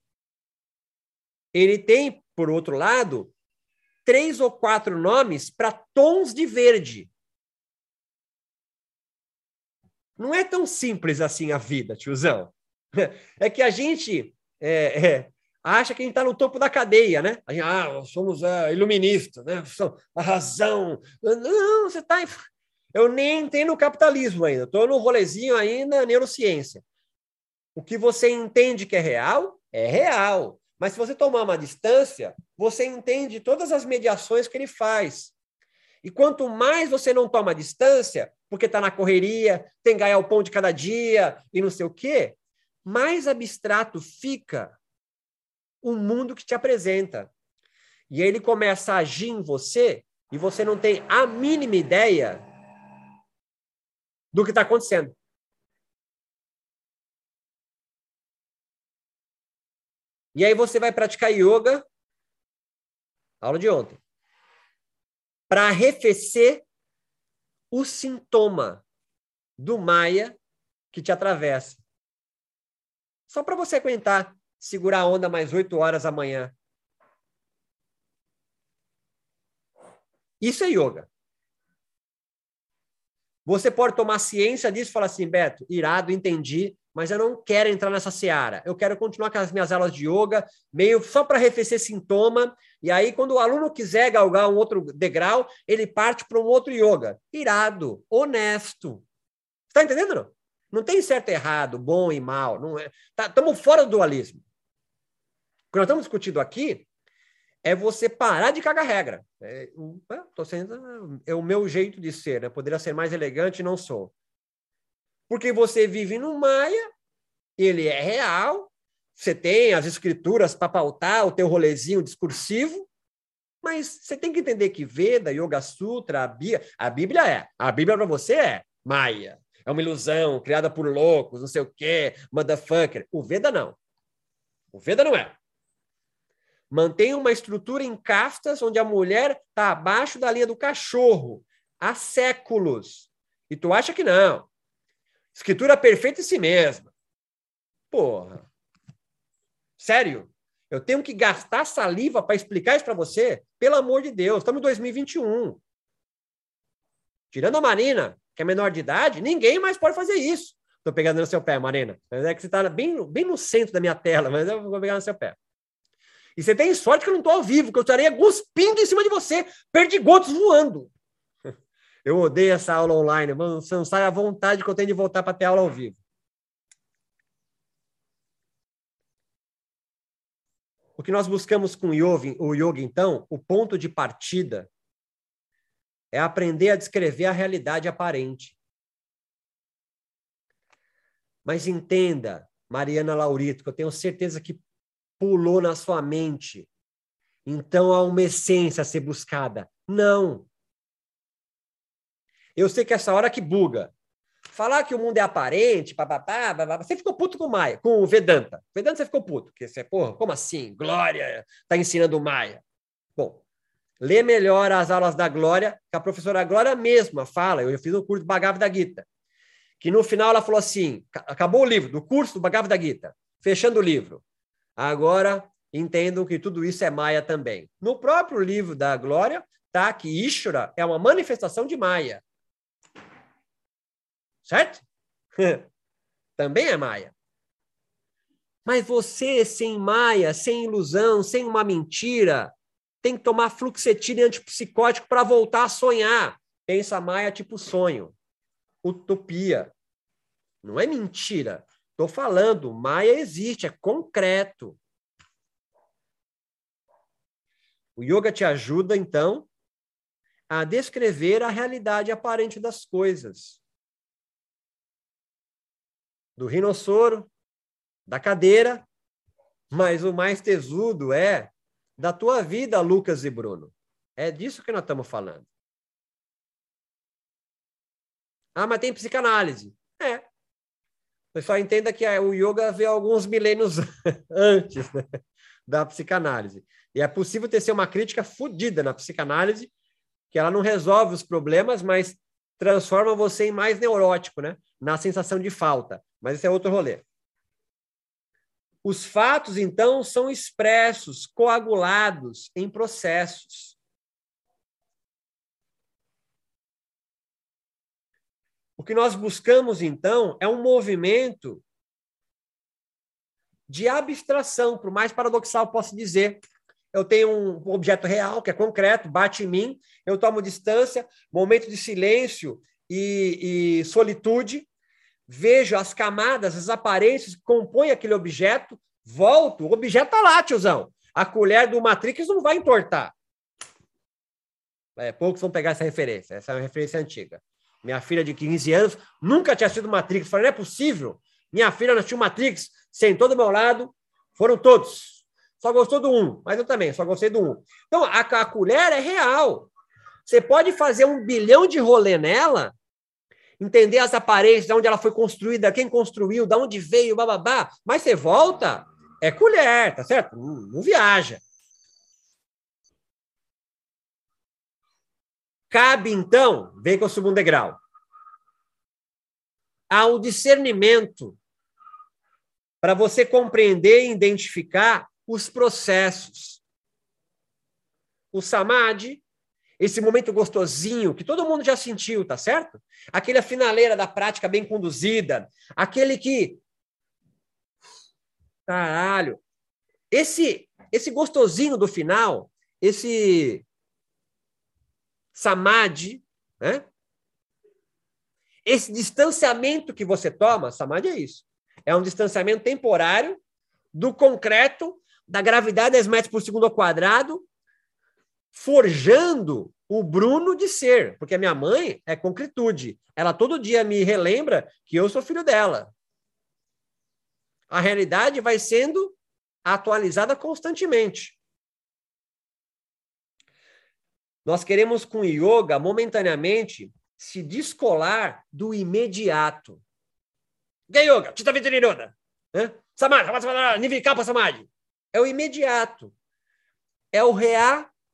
Ele tem, por outro lado, três ou quatro nomes para tons de verde. Não é tão simples assim a vida, tiozão. [laughs] É que a gente é, é, acha que a gente está no topo da cadeia, né? Gente, ah, somos uh, iluministas, né? A razão. Não, você está. Eu nem entendo o capitalismo ainda, estou no rolezinho ainda neurociência. O que você entende que é real, é real. Mas se você tomar uma distância, você entende todas as mediações que ele faz. E quanto mais você não toma distância, porque está na correria, tem ganhar o pão de cada dia e não sei o quê, mais abstrato fica o mundo que te apresenta. E ele começa a agir em você e você não tem a mínima ideia do que está acontecendo. E aí você vai praticar yoga, aula de ontem, para arrefecer o sintoma do Maia que te atravessa. Só para você aguentar segurar a onda mais oito horas amanhã. Isso é yoga. Você pode tomar ciência disso e falar assim, Beto, irado, entendi, mas eu não quero entrar nessa seara. Eu quero continuar com as minhas aulas de yoga, meio só para arrefecer sintoma. E aí, quando o aluno quiser galgar um outro degrau, ele parte para um outro yoga. Irado, honesto. Está entendendo? Não? Não tem certo e errado, bom e mal. Não é. Estamos tá, fora do dualismo. O que nós estamos discutindo aqui é você parar de cagar regra. É, sendo, é o meu jeito de ser, né? Poderia ser mais elegante, não sou. Porque você vive no Maia, ele é real, você tem as escrituras para pautar o teu rolezinho discursivo, mas você tem que entender que Veda, Yoga Sutra, a Bíblia, a Bíblia é. A Bíblia para você é Maia. É uma ilusão criada por loucos, não sei o quê, motherfucker. O Veda não. O Veda não é. Mantém uma estrutura em castas onde a mulher está abaixo da linha do cachorro há séculos. E tu acha que não. Escritura perfeita em si mesma. Porra. Sério? Eu tenho que gastar saliva para explicar isso para você? Pelo amor de Deus, estamos em 2021. Tirando a Marina, que é menor de idade, ninguém mais pode fazer isso. Estou pegando no seu pé, Marina. Mas é que você está bem, bem no centro da minha tela, mas eu vou pegar no seu pé. E você tem sorte que eu não estou ao vivo, que eu estaria cuspindo em cima de você, perdigotos voando. Eu odeio essa aula online. Você não sabe a vontade que eu tenho de voltar para ter aula ao vivo. O que nós buscamos com o yoga, o yoga, então, o ponto de partida é aprender a descrever a realidade aparente. Mas entenda, Mariana Laurito, que eu tenho certeza que pulou na sua mente. Então há uma essência a ser buscada. Não. Eu sei que essa hora que buga. Falar que o mundo é aparente, papapá, você ficou puto com o Maia, com o Vedanta. Vedanta você ficou puto, porque você, porra, como assim? Glória está ensinando o Maia. Bom, lê melhor as aulas da Glória, que a professora Glória mesma fala, eu fiz um curso do Bhagavad Gita, que no final ela falou assim, acabou o livro, do curso do Bhagavad Gita, fechando o livro. Agora entendam que tudo isso é Maia também. No próprio livro da Glória, tá que Ishvara é uma manifestação de Maia. Certo? [laughs] também é Maia. Mas você, sem Maia, sem ilusão, sem uma mentira, tem que tomar fluxetina antipsicótico para voltar a sonhar. Pensa Maia tipo sonho. Utopia. Não é mentira. Estou falando, Maia existe, é concreto. O yoga te ajuda, então, a descrever a realidade aparente das coisas. Do rinossoro, da cadeira, mas o mais tesudo é da tua vida, Lucas e Bruno. É disso que nós estamos falando. Ah, mas tem psicanálise. É, pessoal entenda que o yoga veio alguns milênios [laughs] antes né, da psicanálise. E é possível ter ser uma crítica fodida na psicanálise, que ela não resolve os problemas, mas transforma você em mais neurótico, né? Na sensação de falta. Mas esse é outro rolê. Os fatos, então, são expressos, coagulados em processos. O que nós buscamos, então, é um movimento de abstração, por mais paradoxal posso dizer. Eu tenho um objeto real, que é concreto, bate em mim, eu tomo distância, momento de silêncio e, e solitude, vejo as camadas, as aparências que compõem aquele objeto, volto, o objeto está lá, tiozão. A colher do Matrix não vai importar. É, poucos vão pegar essa referência, essa é uma referência antiga. Minha filha de 15 anos nunca tinha sido Matrix. Falei, não é possível. Minha filha nasceu Matrix, sentou do meu lado, foram todos. Só gostou do um, mas eu também, só gostei do um. Então, a, a colher é real. Você pode fazer um bilhão de rolê nela, entender as aparências, de onde ela foi construída, quem construiu, de onde veio, bababá, mas você volta, é colher, tá certo? Não, não viaja. Cabe, então, vem com o segundo degrau, ao discernimento para você compreender e identificar os processos. O samadhi, esse momento gostosinho que todo mundo já sentiu, tá certo? Aquele finaleira da prática bem conduzida, aquele que caralho, esse esse gostosinho do final, esse samadhi, né? Esse distanciamento que você toma, samadhi é isso. É um distanciamento temporário do concreto, da gravidade 10 metros por segundo ao quadrado, forjando o Bruno de ser, porque a minha mãe é concretude. Ela todo dia me relembra que eu sou filho dela. A realidade vai sendo atualizada constantemente. Nós queremos com yoga momentaneamente se descolar do imediato. Gay yoga, Tita Vitrinoda. Samadhi, Nivikapa Samadhi. É o imediato. É o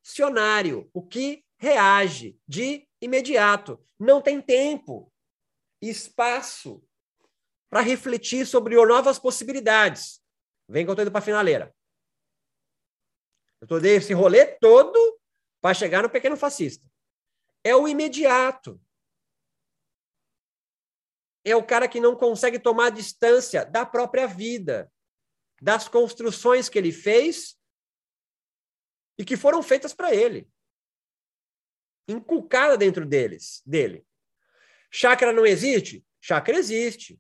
reacionário, o que reage de imediato. Não tem tempo, espaço para refletir sobre novas possibilidades. Vem que eu estou indo para a finaleira. Eu estou dando esse rolê todo para chegar no pequeno fascista. É o imediato. É o cara que não consegue tomar distância da própria vida, das construções que ele fez e que foram feitas para ele. Inculcada dentro deles, dele. Chácara não existe? Chácara existe.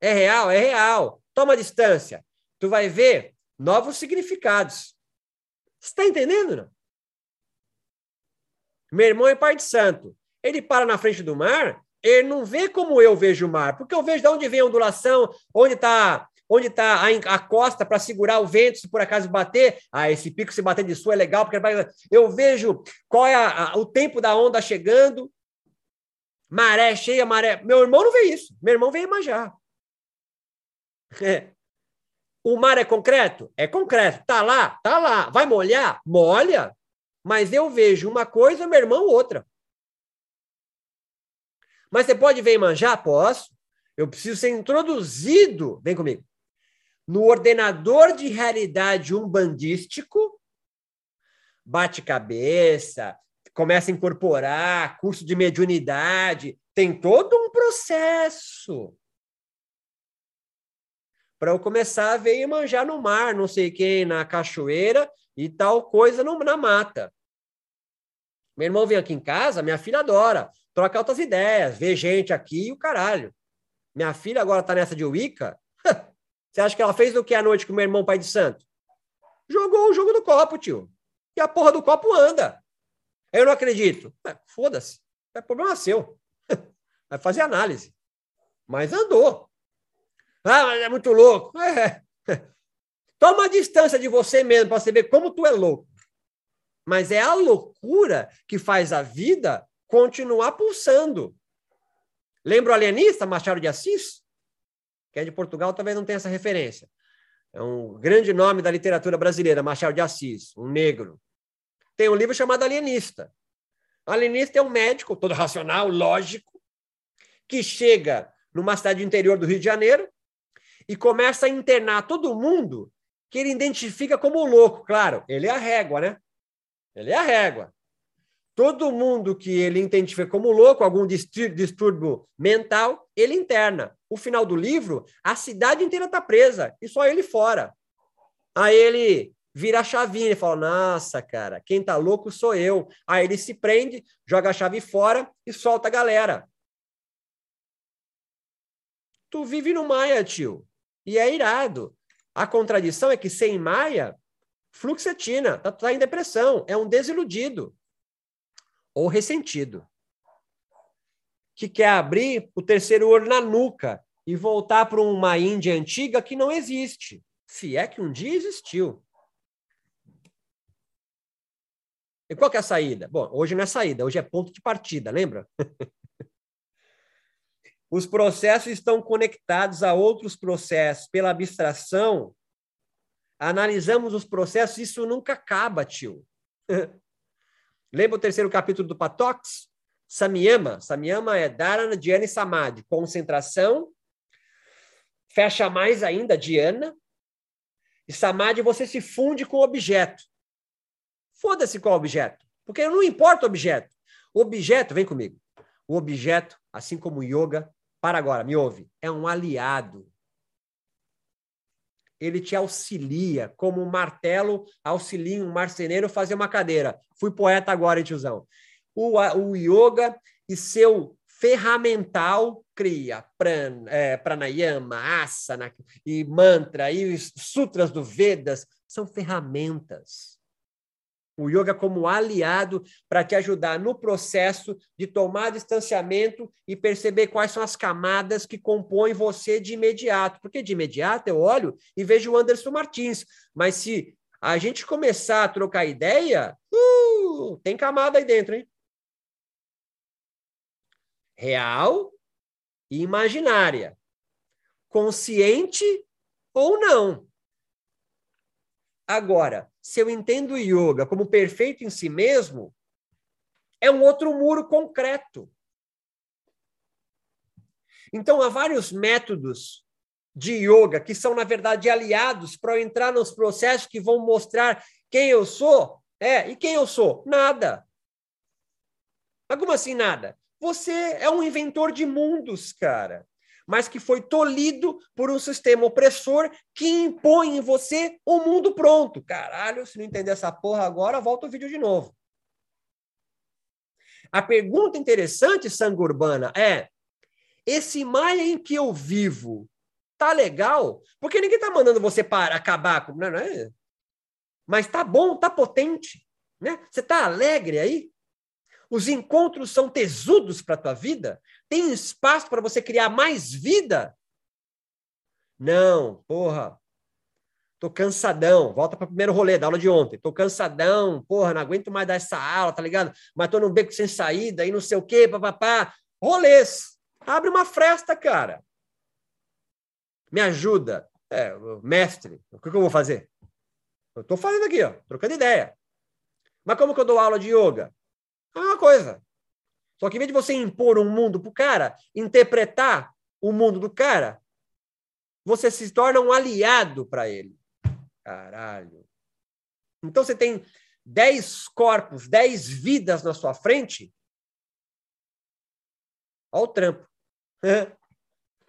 É real? É real. Toma distância. Tu vai ver novos significados. Está entendendo, não? Meu irmão é pai de santo. Ele para na frente do mar, ele não vê como eu vejo o mar, porque eu vejo de onde vem a ondulação, onde está onde está a, a, costa para segurar o vento, se por acaso bater. Ah, esse pico se bater de sul é legal, porque eu vejo qual é a, a, o tempo da onda chegando, maré cheia, maré. Meu irmão não vê isso. Meu irmão vem manjar. É. [laughs] O mar é concreto? É concreto. Tá lá? Tá lá. Vai molhar? Molha. Mas eu vejo uma coisa, meu irmão outra. Mas você pode ver manjar? Posso. Eu preciso ser introduzido, vem comigo, no ordenador de realidade umbandístico, bate cabeça, começa a incorporar curso de mediunidade, tem todo um processo para eu começar a ver e manjar no mar, não sei quem, na cachoeira e tal coisa no, na mata. Meu irmão vem aqui em casa, minha filha adora, troca altas ideias, vê gente aqui e o caralho. Minha filha agora tá nessa de Wicca. Você acha que ela fez o que à noite com meu irmão pai de santo? Jogou o jogo do copo, tio. E a porra do copo anda. Eu não acredito. Foda-se. É problema seu. [laughs] Vai fazer análise. Mas andou. Ah, mas é muito louco. É. [laughs] Toma a distância de você mesmo para você ver como tu é louco. Mas é a loucura que faz a vida continuar pulsando. Lembra o alienista, Machado de Assis? Que é de Portugal, talvez não tenha essa referência. É um grande nome da literatura brasileira, Machado de Assis, um negro. Tem um livro chamado Alienista. O alienista é um médico, todo racional, lógico, que chega numa cidade interior do Rio de Janeiro e começa a internar todo mundo que ele identifica como louco. Claro, ele é a régua, né? Ele é a régua. Todo mundo que ele identifica como louco, algum distúrbio mental, ele interna. O final do livro, a cidade inteira está presa e só ele fora. Aí ele vira a chavinha e fala: Nossa, cara, quem tá louco sou eu. Aí ele se prende, joga a chave fora e solta a galera. Tu vive no Maia, tio. E é irado. A contradição é que sem Maia, fluxetina, tá, tá em depressão, é um desiludido ou ressentido. Que quer abrir o terceiro olho na nuca e voltar para uma Índia antiga que não existe, se é que um dia existiu. E qual é a saída? Bom, hoje não é saída, hoje é ponto de partida, lembra? [laughs] Os processos estão conectados a outros processos pela abstração. Analisamos os processos, isso nunca acaba, tio. [laughs] Lembra o terceiro capítulo do Patox? Samyama. Samyama é Dharana, Dhyana e Samadhi. Concentração. Fecha mais ainda Dhyana. E Samadhi você se funde com o objeto. Foda-se qual objeto. Porque não importa o objeto. O objeto, vem comigo. O objeto, assim como o yoga, para agora, me ouve. É um aliado. Ele te auxilia, como um martelo auxilia um marceneiro fazer uma cadeira. Fui poeta agora, tiozão. O, o yoga e seu ferramental cria pran, é, pranayama, asana e mantra e os sutras do Vedas são ferramentas. O yoga como aliado para te ajudar no processo de tomar distanciamento e perceber quais são as camadas que compõem você de imediato. Porque de imediato eu olho e vejo o Anderson Martins. Mas se a gente começar a trocar ideia, uh, tem camada aí dentro, hein? Real e imaginária. Consciente ou não. Agora, se eu entendo o yoga como perfeito em si mesmo, é um outro muro concreto. Então, há vários métodos de yoga que são, na verdade, aliados para entrar nos processos que vão mostrar quem eu sou. É, e quem eu sou? Nada. Mas como assim nada? Você é um inventor de mundos, cara mas que foi tolhido por um sistema opressor que impõe em você o um mundo pronto. Caralho, se não entender essa porra agora, volta o vídeo de novo. A pergunta interessante, Sanga Urbana, é: esse Maia em que eu vivo tá legal? Porque ninguém tá mandando você para acabar com. Não é? Mas tá bom, tá potente. Né? Você tá alegre aí? Os encontros são tesudos para tua vida? Tem espaço para você criar mais vida? Não, porra. Tô cansadão. Volta para o primeiro rolê da aula de ontem. Tô cansadão, porra, não aguento mais dar essa aula, tá ligado? Mas tô num beco sem saída e não sei o quê, papapá. Rolês. Abre uma fresta, cara. Me ajuda. É, mestre, o que, eu vou fazer? Eu tô fazendo aqui, ó, trocando ideia. Mas como que eu dou aula de yoga? É a mesma coisa. Só que em vez de você impor um mundo pro cara, interpretar o mundo do cara, você se torna um aliado para ele. Caralho. Então você tem dez corpos, dez vidas na sua frente. Olha o trampo. [laughs]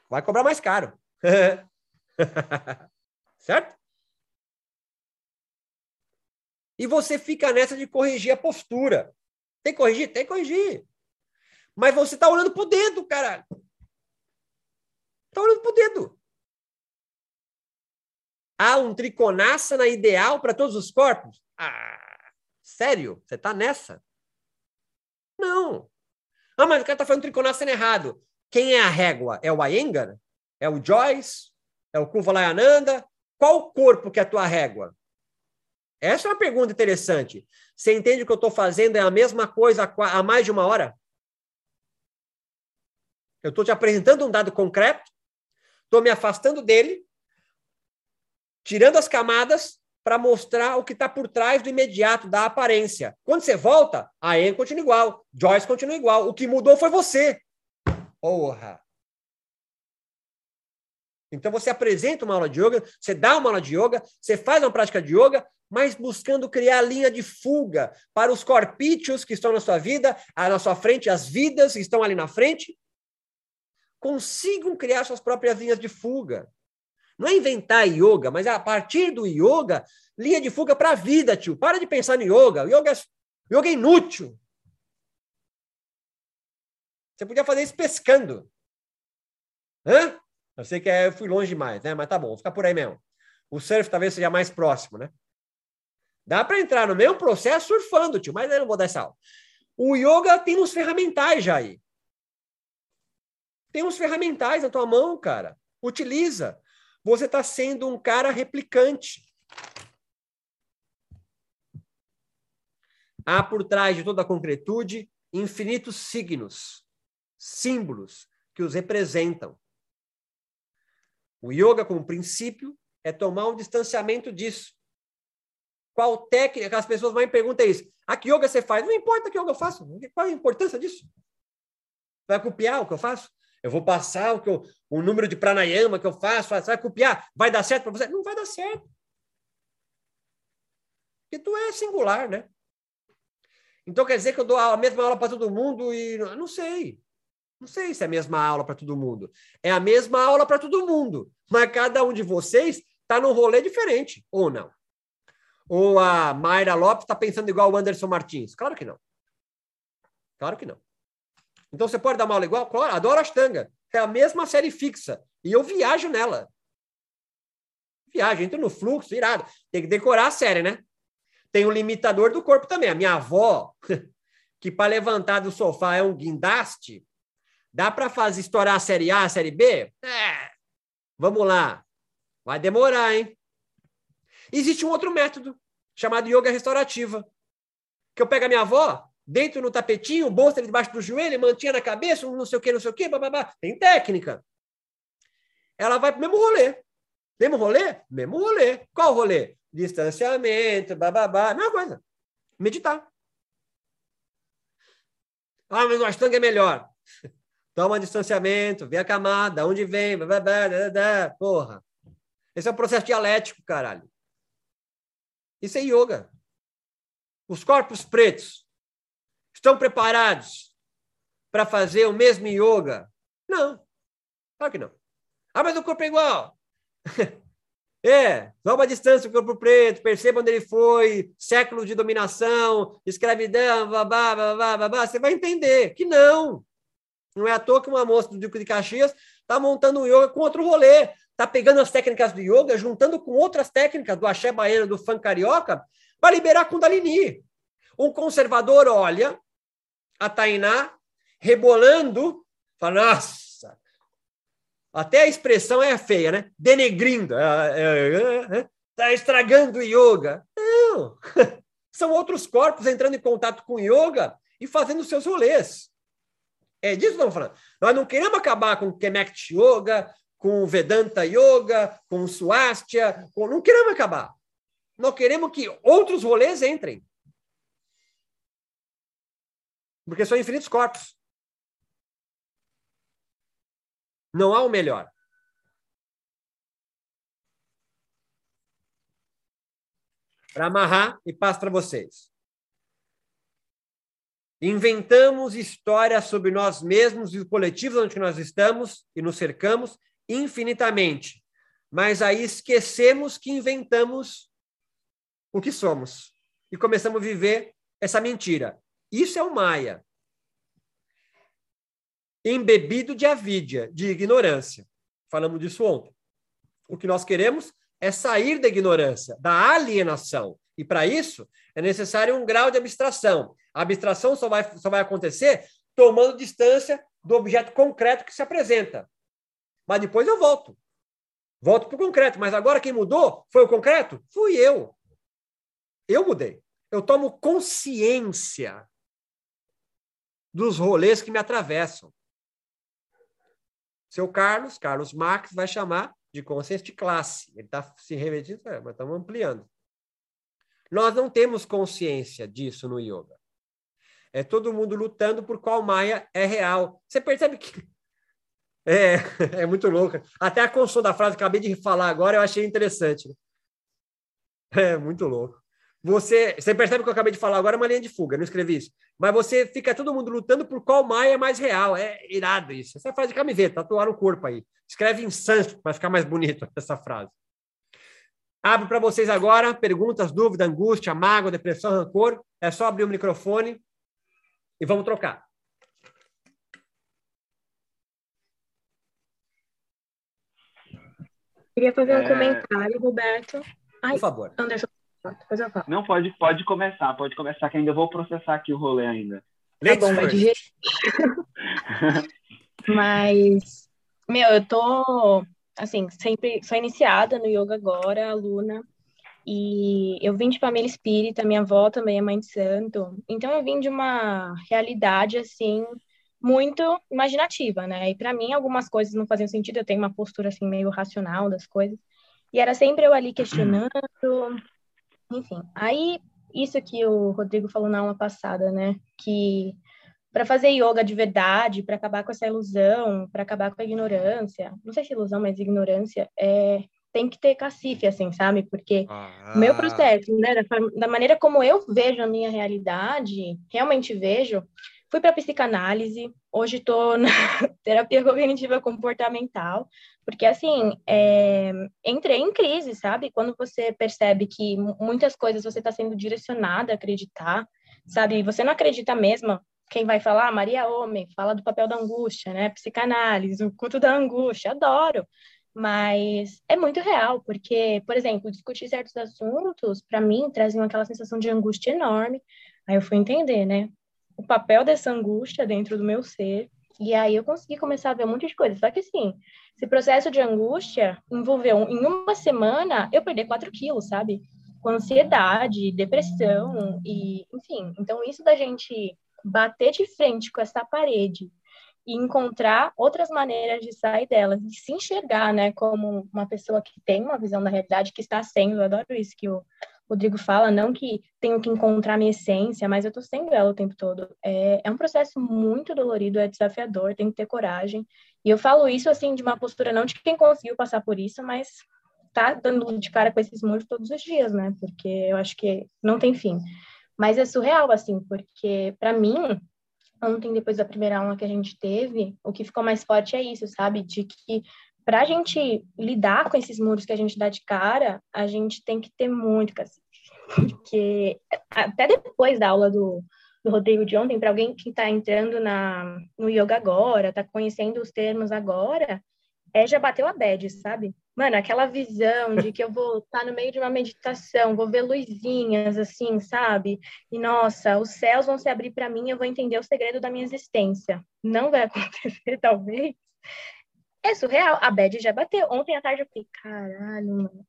Vai cobrar mais caro. [laughs] certo? E você fica nessa de corrigir a postura. Tem que corrigir? Tem que corrigir. Mas você está olhando pro dedo, caralho. Está olhando pro dedo. Há um triconásana ideal para todos os corpos? Ah, sério? Você está nessa? Não. Ah, mas o cara está falando triconásana errado. Quem é a régua? É o Iyengar? É o Joyce? É o Kuvalayananda? Qual corpo que é a tua régua? Essa é uma pergunta interessante. Você entende o que eu estou fazendo é a mesma coisa há mais de uma hora? Eu estou te apresentando um dado concreto, estou me afastando dele, tirando as camadas para mostrar o que está por trás do imediato, da aparência. Quando você volta, a Anne continua igual, Joyce continua igual. O que mudou foi você. Porra! Então você apresenta uma aula de yoga, você dá uma aula de yoga, você faz uma prática de yoga, mas buscando criar linha de fuga para os corpítios que estão na sua vida, na sua frente, as vidas que estão ali na frente, consigam criar suas próprias linhas de fuga. Não é inventar yoga, mas é a partir do yoga, linha de fuga para a vida, tio. Para de pensar no yoga. Yoga é, yoga é inútil. Você podia fazer isso pescando. Hã? Eu sei que é, eu fui longe demais, né? Mas tá bom, fica por aí mesmo. O surf talvez seja mais próximo, né? Dá para entrar no mesmo processo surfando, tio, mas eu não vou dar essa aula. O yoga tem uns ferramentais já aí. Tem uns ferramentais na tua mão, cara. Utiliza. Você está sendo um cara replicante. Há por trás de toda a concretude infinitos signos, símbolos que os representam. O yoga, como princípio, é tomar um distanciamento disso. Qual técnica? As pessoas mais perguntam isso. A que yoga você faz? Não importa que yoga eu faço. Qual a importância disso? Vai copiar o que eu faço? Eu vou passar o, que eu, o número de pranayama que eu faço, você vai copiar, vai dar certo para você? Não vai dar certo. Porque tu é singular, né? Então quer dizer que eu dou a mesma aula para todo mundo e não sei. Não sei se é a mesma aula para todo mundo. É a mesma aula para todo mundo, mas cada um de vocês está num rolê diferente, ou não? Ou a Mayra Lopes está pensando igual o Anderson Martins? Claro que não. Claro que não. Então você pode dar uma aula igual? Claro, adoro Ashtanga. É a mesma série fixa. E eu viajo nela. Viajo, entro no fluxo, irado. Tem que decorar a série, né? Tem o limitador do corpo também. A minha avó, [laughs] que para levantar do sofá é um guindaste, dá para fazer estourar a série A, a série B? É. Vamos lá. Vai demorar, hein? Existe um outro método chamado yoga restaurativa. Que eu pego a minha avó, deito no tapetinho, bolsa debaixo do joelho, mantinha na cabeça, não sei o que, não sei o que, bababá. Tem técnica. Ela vai pro mesmo rolê. Mesmo rolê? Mesmo rolê. Qual rolê? Distanciamento, bababá, mesma coisa. Meditar. Ah, mas o Ashtanga é melhor. [laughs] Toma distanciamento, vê a camada, onde vem, bababá, porra. Esse é um processo dialético, caralho. Isso é yoga. Os corpos pretos estão preparados para fazer o mesmo yoga? Não. Claro que não. Ah, mas o corpo é igual. [laughs] É, toma distância do corpo preto, perceba onde ele foi, séculos de dominação, escravidão, babá, babá, babá, você vai entender que não. Não é à toa que uma moça do Duque de Caxias está montando um yoga com outro rolê, está pegando as técnicas do yoga, juntando com outras técnicas do axé baiano, do funk carioca, para liberar Kundalini. Um conservador olha a Tainá rebolando, fala, nossa, até a expressão é feia, né? Denegrindo. Está é, é, é, estragando o yoga. Não! [laughs] São outros corpos entrando em contato com o yoga e fazendo seus rolês. É disso que estamos falando. Nós não queremos acabar com o Kemet Yoga, com o Vedanta Yoga, com o Swastia, com... não queremos acabar. Nós queremos que outros rolês entrem. Porque são infinitos corpos. Não há o melhor. Para amarrar e passo para vocês. Inventamos histórias sobre nós mesmos e os coletivos onde nós estamos e nos cercamos infinitamente. Mas aí esquecemos que inventamos o que somos e começamos a viver essa mentira. Isso é o Maia embebido de avídia, de ignorância. Falamos disso ontem. O que nós queremos é sair da ignorância, da alienação. E para isso é necessário um grau de abstração. A abstração só vai, só vai acontecer tomando distância do objeto concreto que se apresenta. Mas depois eu volto. Volto para o concreto. Mas agora quem mudou foi o concreto? Fui eu. Eu mudei. Eu tomo consciência dos rolês que me atravessam. Seu Carlos, Carlos Marx, vai chamar de consciência de classe. Ele está se remetindo, é, mas estamos ampliando. Nós não temos consciência disso no yoga. É todo mundo lutando por qual Maia é real. Você percebe que. [laughs] É, é muito louca. Até a construção da frase que acabei de falar agora eu achei interessante. É muito louco. Você, você percebe que eu acabei de falar agora é uma linha de fuga, não escrevi isso. Mas você fica todo mundo lutando por qual Maia é mais real. É irado isso. Essa frase de camiseta, tatuar no corpo aí. Escreve em sânscrito para ficar mais bonito [laughs] essa frase. Abro para vocês agora perguntas, dúvida, angústia, mágoa, depressão, rancor. É só abrir o microfone e vamos trocar. Queria fazer um é... comentário, Roberto. Ai, Por favor. Anderson, depois eu falo. Não, pode, pode começar, pode começar, que ainda vou processar aqui o rolê ainda. Tá bom, mas de [laughs] Mas, meu, eu tô, assim, sempre sou iniciada no yoga agora, aluna, e eu vim de família espírita, minha avó também é mãe de santo, então eu vim de uma realidade, assim, muito imaginativa, né? E para mim algumas coisas não faziam sentido, eu tenho uma postura, assim, meio racional das coisas, e era sempre eu ali questionando, enfim, aí isso que o Rodrigo falou na aula passada, né? Que para fazer yoga de verdade, para acabar com essa ilusão, para acabar com a ignorância, não sei se ilusão, mas ignorância, é, tem que ter cacife, assim, sabe? Porque ah. o meu processo, né, da, da, maneira como eu vejo a minha realidade, realmente vejo, fui para psicanálise, hoje estou na [laughs] terapia cognitiva comportamental, porque, assim, é, entrei em crise, sabe? Quando você percebe que muitas coisas você está sendo direcionada a acreditar, sabe? Você não acredita mesmo quem vai falar, Maria Homem, fala do papel da angústia, né? Psicanálise, o culto da angústia, adoro. Mas é muito real, porque, por exemplo, discutir certos assuntos, para mim, traziam aquela sensação de angústia enorme. Aí eu fui entender, né? O papel dessa angústia dentro do meu ser. E aí eu consegui começar a ver um monte de coisa. Só que, assim, esse processo de angústia envolveu, em uma semana, eu perder 4 quilos, sabe? Com ansiedade, depressão, e, enfim. Então, isso da gente bater de frente com essa parede e encontrar outras maneiras de sair delas e se enxergar, né, como uma pessoa que tem uma visão da realidade que está sendo, eu adoro isso que o Rodrigo fala, não que tenho que encontrar minha essência, mas eu estou sendo ela o tempo todo. É, é um processo muito dolorido, é desafiador, tem que ter coragem. E eu falo isso, assim, de uma postura não de quem conseguiu passar por isso, mas tá dando de cara com esses muros todos os dias, né? Porque eu acho que não tem fim. Mas é surreal, assim, porque para mim, ontem, depois da primeira aula que a gente teve, o que ficou mais forte é isso, sabe? De que para a gente lidar com esses muros que a gente dá de cara, a gente tem que ter muito cacete. Porque até depois da aula do, do Rodrigo de ontem, para alguém que está entrando na, no yoga agora, está conhecendo os termos agora, é, já bateu a bad, sabe? Mano, aquela visão de que eu vou estar no meio de uma meditação, vou ver luzinhas, assim, sabe? E, nossa, os céus vão se abrir para mim, eu vou entender o segredo da minha existência. Não vai [laughs] acontecer, talvez. É surreal. A Bad já bateu. Ontem à tarde eu fiquei, caralho, mano.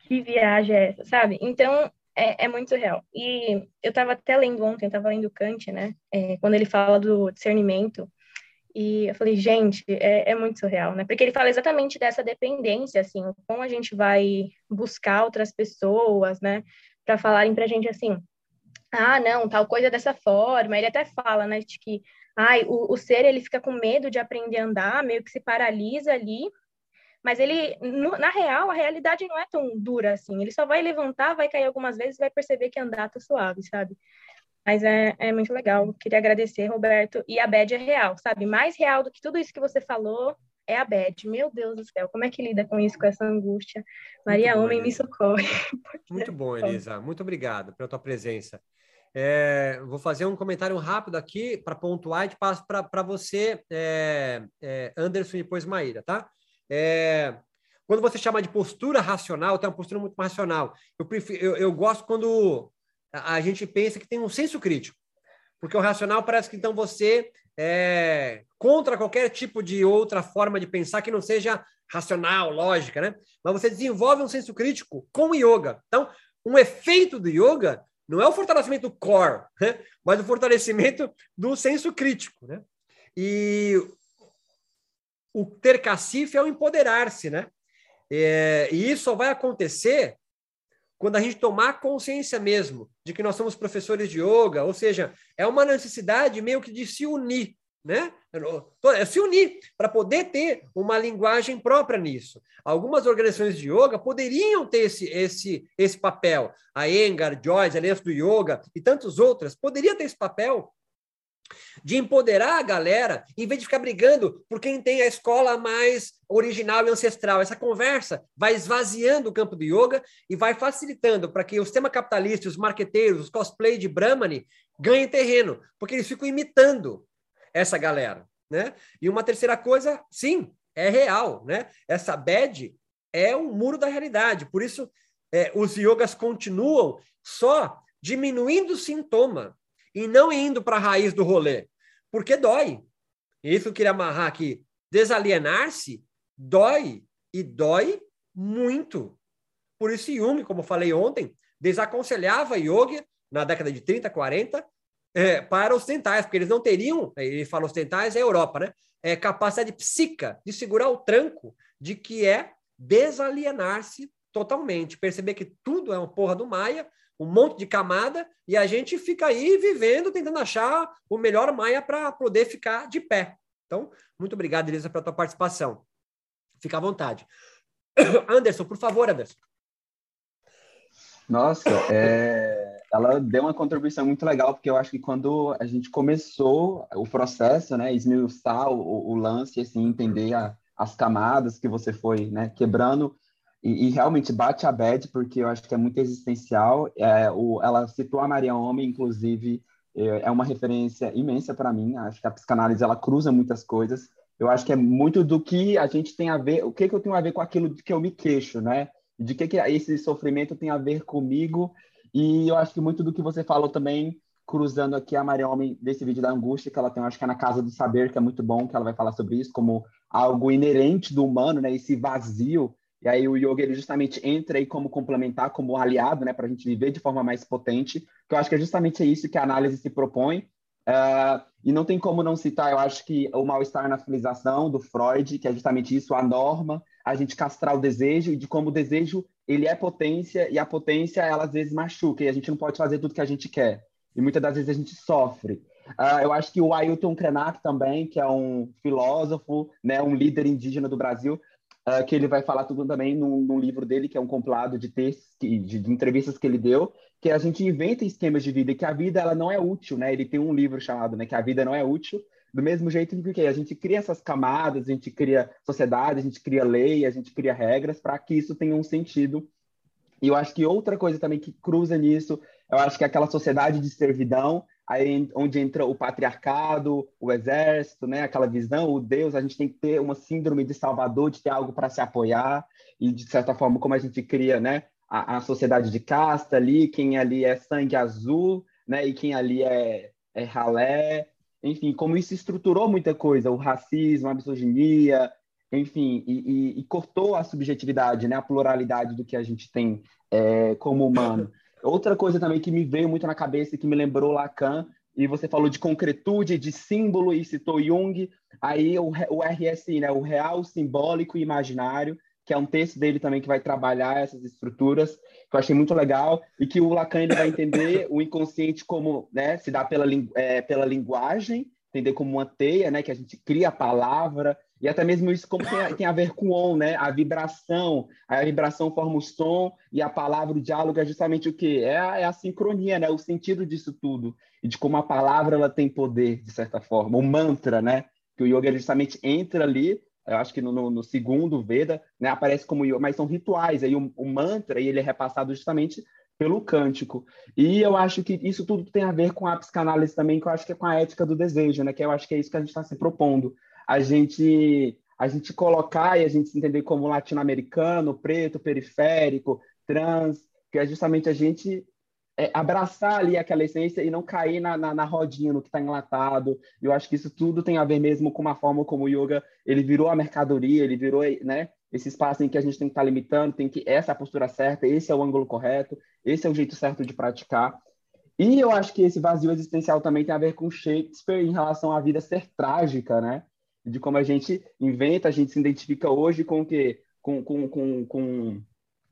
Que viagem é essa, sabe? Então, é, é, muito surreal. E eu estava até lendo ontem, eu estava lendo Kant, né? É, quando ele fala do discernimento, e eu falei, gente, é, é, muito surreal, né? Porque ele fala exatamente dessa dependência, assim, como a gente vai buscar outras pessoas, né? Para falarem para a gente assim, ah, não, tal coisa dessa forma. Ele até fala, né, de que, ai, o, o ser ele fica com medo de aprender a andar, meio que se paralisa ali. Mas ele, no, na real, a realidade não é tão dura assim. Ele só vai levantar, vai cair algumas vezes, vai perceber que andar tá suave, sabe? Mas é, é muito legal. Queria agradecer, Roberto. E a Bad é real, sabe? Mais real do que tudo isso que você falou é a Bad. Meu Deus do céu, como é que lida com isso, com essa angústia? Maria bom, Homem, me socorre. Muito [laughs] bom, Elisa. Muito obrigado pela tua presença. É, vou fazer um comentário rápido aqui para pontuar e passo para você, é, é, Anderson e depois Maíra, tá? É, quando você chama de postura racional, tem uma postura muito racional. Eu, prefiro, eu, eu gosto quando a gente pensa que tem um senso crítico. Porque o racional parece que então você é contra qualquer tipo de outra forma de pensar que não seja racional, lógica, né? Mas você desenvolve um senso crítico com o yoga. Então, um efeito do yoga não é o fortalecimento core, né? mas o fortalecimento do senso crítico, né? E o ter cacife é o empoderar-se, né? É, e isso só vai acontecer quando a gente tomar consciência mesmo de que nós somos professores de yoga, ou seja, é uma necessidade meio que de se unir, né? É se unir para poder ter uma linguagem própria nisso. Algumas organizações de yoga poderiam ter esse, esse, esse papel. A Engar, Joyce, Aliança do Yoga e tantas outras poderiam ter esse papel de empoderar a galera, em vez de ficar brigando por quem tem a escola mais original e ancestral. Essa conversa vai esvaziando o campo do yoga e vai facilitando para que o sistema capitalista, os marqueteiros, os cosplay de Brahmani ganhem terreno, porque eles ficam imitando essa galera, né? E uma terceira coisa, sim, é real, né? Essa bad é um muro da realidade. Por isso, é, os yogas continuam só diminuindo o sintoma e não indo para a raiz do rolê, porque dói. Isso eu queria amarrar aqui. Desalienar-se dói e dói muito. Por isso, Yumi, como falei ontem, desaconselhava yoga na década de 30, 40 é, para os tentais, porque eles não teriam, ele fala os tentais é a Europa, né? É capacidade psíquica de segurar o tranco de que é desalienar-se totalmente, perceber que tudo é uma porra do Maia, um monte de camada, e a gente fica aí vivendo, tentando achar o melhor Maia para poder ficar de pé. Então, muito obrigado, Elisa, pela tua participação. Fica à vontade. [coughs] Anderson, por favor, Anderson. Nossa, é... ela deu uma contribuição muito legal, porque eu acho que quando a gente começou o processo, né, esmiuçar o, o lance, assim, entender a, as camadas que você foi né, quebrando, e, e, realmente bate a bad, porque eu acho que é muito existencial. É, o, ela citou a Maria Homem, inclusive, é, é uma referência imensa para mim. Acho que a psicanálise ela cruza muitas coisas. Eu acho que é muito do que a gente tem a ver, o que, que eu tenho a ver com aquilo de que eu me queixo, né? De que, que esse sofrimento tem a ver comigo. E eu acho que muito do que você falou também, cruzando aqui a Maria Homem desse vídeo da angústia, que ela tem, acho que é na Casa do Saber, que é muito bom, que ela vai falar sobre isso, como algo inerente do humano, né? Esse vazio. E aí o yoga ele justamente entra aí como complementar, como aliado, né? Para a gente viver de forma mais potente. Que eu acho que é justamente isso que a análise se propõe. Uh, e não tem como não citar, eu acho que o mal-estar na civilização do Freud, que é justamente isso, a norma, a gente castrar o desejo e de como o desejo ele é potência e a potência ela às vezes machuca e a gente não pode fazer tudo que a gente quer e muitas das vezes a gente sofre. Uh, eu acho que o Ailton Krenak também, que é um filósofo, né, um líder indígena do Brasil, uh, que ele vai falar tudo também num, livro dele, que é um compilado de textos, de, de, entrevistas que ele deu, que a gente inventa esquemas de vida, e que a vida ela não é útil, né? Ele tem um livro chamado, né, que a vida não é útil, do mesmo jeito que a gente cria essas camadas, a gente cria sociedade, a gente cria lei, a gente cria regras para que isso tenha um sentido. E eu acho que outra coisa também que cruza nisso, eu acho que é aquela sociedade de servidão, aí onde entra o patriarcado, o exército, né, aquela visão, o Deus, a gente tem que ter uma síndrome de salvador, de ter algo para se apoiar, e de certa forma como a gente cria, né, a, a, sociedade de casta ali, quem ali é sangue azul, né, e quem ali é, é ralé, enfim, como isso estruturou muita coisa, o racismo, a misoginia, enfim, e, e, e cortou a subjetividade, né, a pluralidade do que a gente tem é, como humano. Outra coisa também que me veio muito na cabeça e que me lembrou Lacan, e você falou de concretude, de símbolo, e citou Jung, aí o, o RSI, né, o real, simbólico e imaginário, que é um texto dele também que vai trabalhar essas estruturas, que eu achei muito legal, e que o Lacan ele vai entender [coughs] o inconsciente como, né, se dá pela, é, pela linguagem, entender como uma teia, né, que a gente cria a palavra, e até mesmo isso como tem, tem a ver com on, né, a vibração, a vibração forma o som, e a palavra, o diálogo é justamente o quê? É a, é a sincronia, né, o sentido disso tudo, e de como a palavra ela tem poder, de certa forma, o mantra, né, que o yoga justamente entra ali eu acho que no, no, no segundo Veda, né, aparece como yoga, mas são rituais, aí o, o mantra, e ele é repassado justamente pelo cântico. E eu acho que isso tudo tem a ver com a psicanálise também, que eu acho que é com a ética do desejo, né, que eu acho que é isso que a gente está se propondo. A gente a gente colocar e a gente se entender como latino-americano, preto, periférico, trans, que é justamente a gente é, abraçar ali aquela essência e não cair na, na, na rodinha, no que está enlatado. Eu acho que isso tudo tem a ver mesmo com uma forma como o yoga ele virou a mercadoria, ele virou né, esse espaço em que a gente tem que estar tá limitando, tem que essa é a postura certa, esse é o ângulo correto, esse é o jeito certo de praticar. E eu acho que esse vazio existencial também tem a ver com Shakespeare em relação à vida ser trágica, né? De como a gente inventa, a gente se identifica hoje com o quê? Com, com, com, com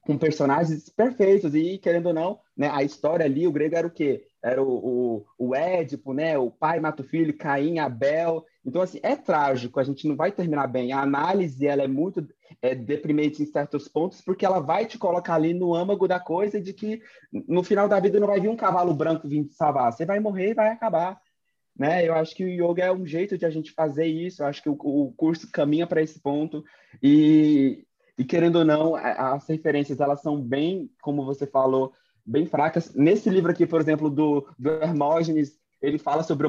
com personagens perfeitos e querendo ou não, né, a história ali, o grego era o quê? Era o, o, o Édipo, né, o pai mata o filho, Caim, Abel. Então assim, é trágico, a gente não vai terminar bem. A análise ela é muito é, deprimente em certos pontos porque ela vai te colocar ali no âmago da coisa de que no final da vida não vai vir um cavalo branco vir te salvar, você vai morrer e vai acabar. Né? Eu acho que o yoga é um jeito de a gente fazer isso. Eu acho que o, o curso caminha para esse ponto e e querendo ou não, as referências elas são bem, como você falou, bem fracas. Nesse livro aqui, por exemplo, do, do Hermógenes, ele fala sobre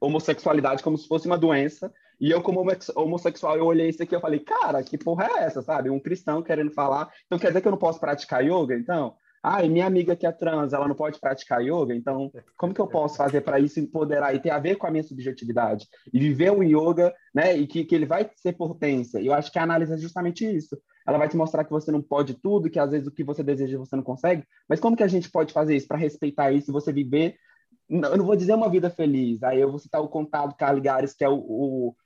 homossexualidade como se fosse uma doença. E eu, como homossexual, eu olhei isso aqui e falei, cara, que porra é essa, sabe? Um cristão querendo falar. Então quer dizer que eu não posso praticar yoga? Então, ah, e minha amiga que é trans, ela não pode praticar yoga, então como que eu posso fazer para isso empoderar e ter a ver com a minha subjetividade? E viver o yoga, né, e que, que ele vai ser potência. E eu acho que a análise é justamente isso ela vai te mostrar que você não pode tudo, que às vezes o que você deseja você não consegue. Mas como que a gente pode fazer isso para respeitar isso e você viver? Eu não vou dizer uma vida feliz. Aí eu vou citar o Contado Caligares, que é o, o,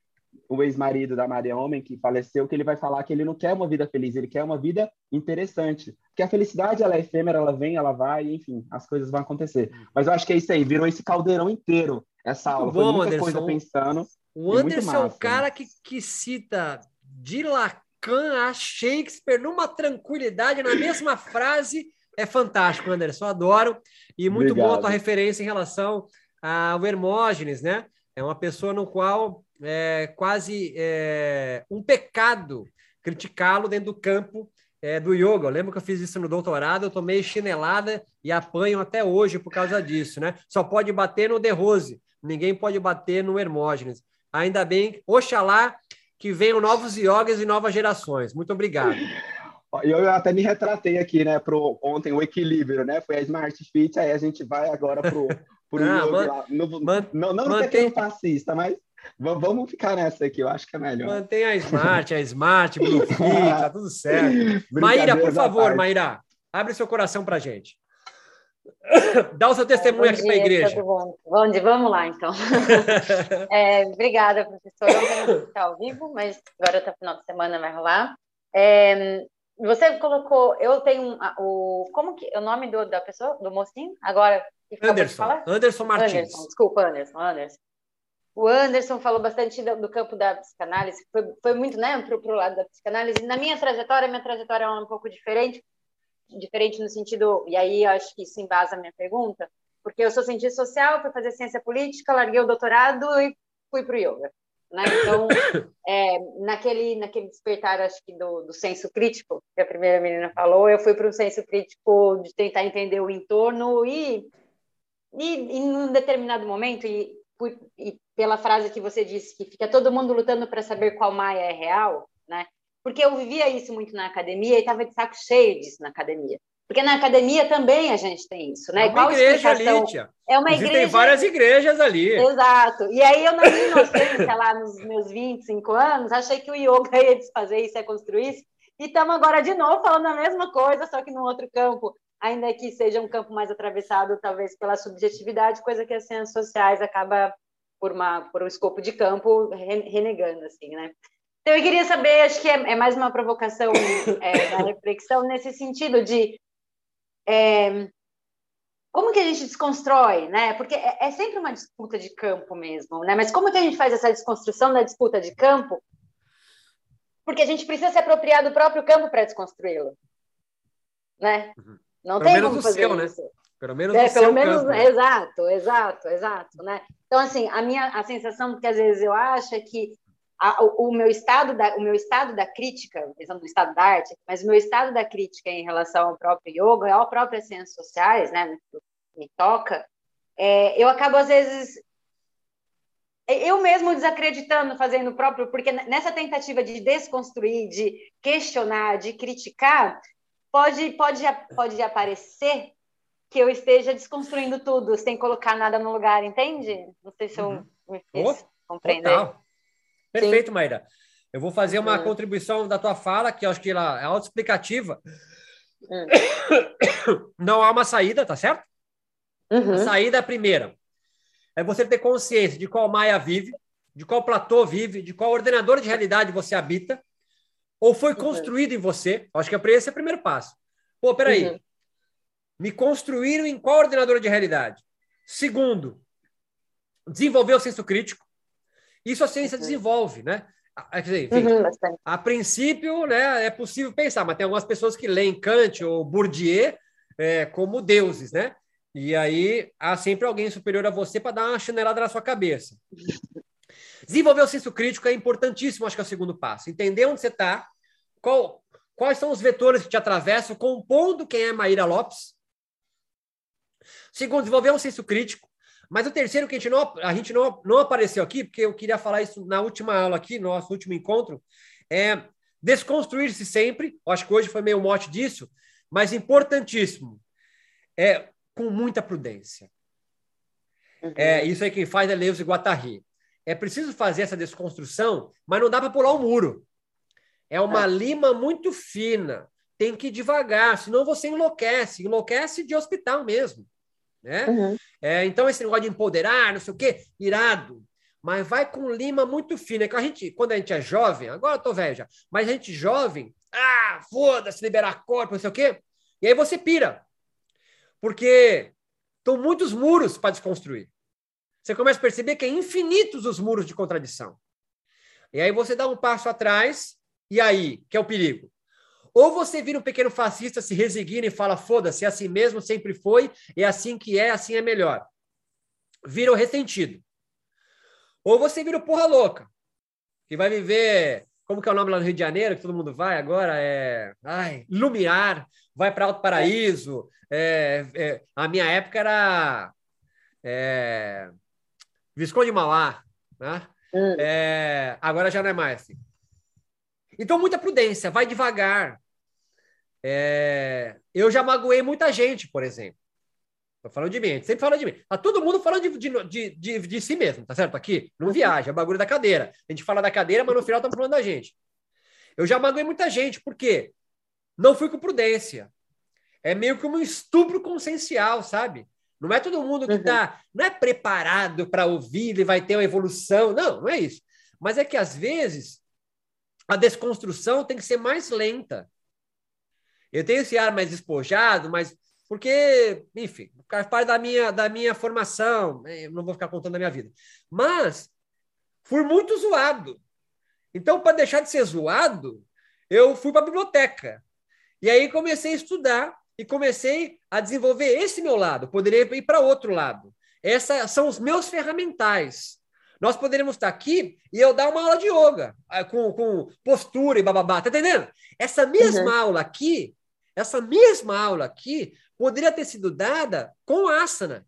o ex-marido da Maria Homem, que faleceu, que ele vai falar que ele não quer uma vida feliz, ele quer uma vida interessante. Porque a felicidade, ela é efêmera, ela vem, ela vai, enfim, as coisas vão acontecer. Mas eu acho que é isso aí, virou esse caldeirão inteiro, essa aula. Bom, Foi muita Anderson, coisa pensando. O Anderson é o cara que, que cita de Lacan a Shakespeare numa tranquilidade, na mesma frase. É fantástico, Anderson, adoro. E muito Obrigado. boa a tua referência em relação ao Hermógenes, né? É uma pessoa no qual é quase é, um pecado criticá-lo dentro do campo é, do yoga. Eu lembro que eu fiz isso no doutorado, eu tomei chinelada e apanho até hoje por causa disso, né? Só pode bater no De Rose, ninguém pode bater no Hermógenes. Ainda bem, oxalá que venham novos yogas e novas gerações. Muito obrigado. [laughs] Eu até me retratei aqui, né, pro ontem o equilíbrio, né? Foi a Smart Fit, aí a gente vai agora pro, pro [laughs] ah, yoga man, lá. No, man, não não mantém... fascista, mas Vamos ficar nessa aqui, eu acho que é melhor. Mantém a Smart, a Smart, [laughs] Blue Fit, tá tudo certo. Maíra, por favor, Maíra, abre seu coração pra gente. [laughs] Dá o seu testemunho aqui para a igreja. Bom dia, vamos lá, então. [laughs] é, obrigada, professor. Não está ao vivo, mas agora até o final de semana vai rolar. É, você colocou, eu tenho o como que é o nome do, da pessoa, do mocinho? Agora Anderson. Anderson Martins. Anderson, desculpa, Anderson, Anderson. O Anderson falou bastante do, do campo da psicanálise, foi, foi muito né, para o lado da psicanálise. Na minha trajetória, minha trajetória é um pouco diferente, diferente no sentido, e aí acho que isso embasa a minha pergunta, porque eu sou cientista social, fui fazer ciência política, larguei o doutorado e fui para o yoga. Né? Então, [coughs] é, naquele, naquele despertar, acho que do, do senso crítico, que a primeira menina falou, eu fui para um senso crítico de tentar entender o entorno e, e, em um determinado momento, e, e pela frase que você disse, que fica todo mundo lutando para saber qual Maia é real, né? Porque eu vivia isso muito na academia e estava de saco cheio disso na academia. Porque na academia também a gente tem isso, né? É uma igreja ali, tia. É uma igreja. Tem várias igrejas ali. Exato. E aí eu, na minha inocência, lá nos meus 25 anos, achei que o yoga ia desfazer isso, ia construir isso. E estamos agora de novo falando a mesma coisa, só que num outro campo, ainda que seja um campo mais atravessado, talvez pela subjetividade, coisa que as ciências sociais acaba por, uma, por um escopo de campo renegando, assim, né? Então, eu queria saber, acho que é, é mais uma provocação [coughs] é, da reflexão nesse sentido de é, como que a gente desconstrói, né? Porque é, é, sempre uma disputa de campo mesmo, né? Mas como que a gente faz essa desconstrução da disputa de campo? Porque a gente precisa se apropriar do próprio campo para desconstruí-lo, né? Uhum. Não Pelo tem como fazer seu, né? isso. Né? Pelo menos é, pelo menos, campo, né? exato, exato, exato, né? Então assim, a minha a sensação que às vezes eu acho é que a, o, o, meu estado da o meu estado da crítica, pensando no estado da arte, mas o meu estado da crítica em relação ao próprio yoga, ao próprias ciências sociais, né, me toca, é, eu acabo às vezes eu mesmo desacreditando, fazendo o próprio, porque nessa tentativa de desconstruir, de questionar, de criticar, pode pode pode aparecer que eu esteja desconstruindo tudo, sem colocar nada no lugar, entende? Não sei se eu uhum. me fiz oh, compreender. Total. Perfeito, Sim. Maíra. Eu vou fazer uma uhum. contribuição da tua fala, que eu acho que ela é autoexplicativa. Uhum. Não há uma saída, tá certo? Uhum. A saída é a primeira. É você ter consciência de qual Maia vive, de qual platô vive, de qual ordenador de realidade você habita, ou foi uhum. construído em você. Acho que esse é o primeiro passo. Pô, peraí. Uhum. Me construíram em qual ordenador de realidade? Segundo, desenvolver o senso crítico. Isso a ciência uhum. desenvolve, né? Quer dizer, enfim, uhum, a princípio, né, é possível pensar, mas tem algumas pessoas que leem Kant ou Bourdieu é, como deuses, né? E aí há sempre alguém superior a você para dar uma chinelada na sua cabeça. Desenvolver o senso crítico é importantíssimo, acho que é o segundo passo. Entender onde você está, quais são os vetores que te atravessam, compondo quem é Maíra Lopes, Segundo, desenvolver um senso crítico. Mas o terceiro que a gente, não, a gente não, não apareceu aqui, porque eu queria falar isso na última aula aqui, no nosso último encontro, é desconstruir-se sempre. Eu acho que hoje foi meio mote disso, mas importantíssimo. É com muita prudência. Uhum. É, isso aí quem faz é Lewis e Guattari. É preciso fazer essa desconstrução, mas não dá para pular o um muro. É uma é. lima muito fina. Tem que ir devagar, senão você enlouquece. Enlouquece de hospital mesmo. Né? Uhum. É, então, esse negócio de empoderar, não sei o quê, irado. Mas vai com lima muito fina. É que a gente, quando a gente é jovem, agora eu tô velho já, mas a gente jovem, ah, foda-se, liberar corpo, não sei o quê. E aí você pira. Porque estão muitos muros para desconstruir. Você começa a perceber que é infinitos os muros de contradição. E aí você dá um passo atrás, e aí, que é o perigo? Ou você vira um pequeno fascista, se resigna e fala: foda-se, é assim mesmo, sempre foi, é assim que é, assim é melhor. Vira o ressentido. Ou você vira o porra louca, que vai viver como que é o nome lá no Rio de Janeiro, que todo mundo vai agora? É. Ai, Lumiar, vai para Alto Paraíso. É, é, a minha época era. É, Visconde Mauá, né? Hum. É, agora já não é mais assim. Então, muita prudência, vai devagar. É, eu já magoei muita gente, por exemplo. Tô falando de mim, a gente sempre fala de mim. Tá todo mundo falando de, de, de, de, si mesmo, tá certo? Aqui, não viaja, é bagulho da cadeira. A gente fala da cadeira, mas no final estamos falando da gente. Eu já magoei muita gente, por quê? Não fui com prudência. É meio que um estupro consciencial, sabe? Não é todo mundo que está, uhum. não é preparado para ouvir e vai ter uma evolução. Não, não é isso. Mas é que às vezes a desconstrução tem que ser mais lenta. Eu tenho esse ar mais despojado, mas porque, enfim, faz parte da minha, da minha formação, né? eu não vou ficar contando a minha vida. Mas fui muito zoado. Então, para deixar de ser zoado, eu fui para a biblioteca. E aí comecei a estudar e comecei a desenvolver esse meu lado. Poderia ir para outro lado. Esses são os meus ferramentais. Nós poderíamos estar aqui e eu dar uma aula de yoga, ah, com, com postura e bababá, tá entendendo? Essa mesma uhum. aula aqui, essa mesma aula aqui, poderia ter sido dada com asana.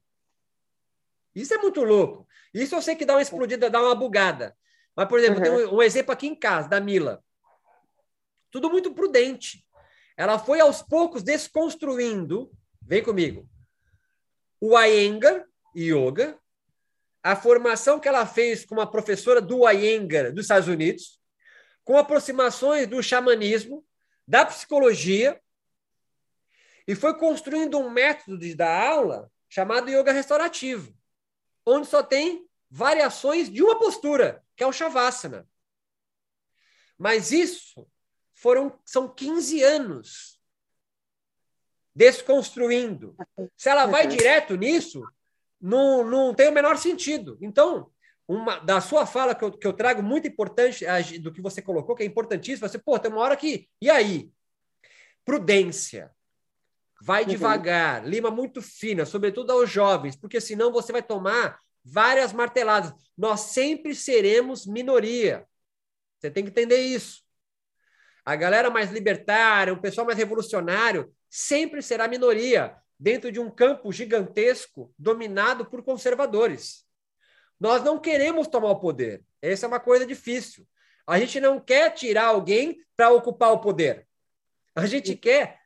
Isso é muito louco. Isso eu sei que dá uma explodida, dá uma bugada. Mas, por exemplo, uhum. tem um, um exemplo aqui em casa, da Mila. Tudo muito prudente. Ela foi aos poucos desconstruindo, vem comigo, o Iyengar Yoga, a formação que ela fez com uma professora do Iyengar dos Estados Unidos, com aproximações do xamanismo, da psicologia, e foi construindo um método de dar aula chamado yoga restaurativo, onde só tem variações de uma postura, que é o shavasana. Mas isso foram são 15 anos desconstruindo. Se ela vai direto nisso, não, não tem o menor sentido. Então, uma da sua fala que eu, que eu trago muito importante do que você colocou, que é importantíssimo, você, pô, tem uma hora que. E aí? Prudência. Vai uhum. devagar, lima muito fina, sobretudo aos jovens, porque senão você vai tomar várias marteladas. Nós sempre seremos minoria. Você tem que entender isso. A galera mais libertária, o pessoal mais revolucionário, sempre será minoria dentro de um campo gigantesco dominado por conservadores. Nós não queremos tomar o poder. Essa é uma coisa difícil. A gente não quer tirar alguém para ocupar o poder. A gente quer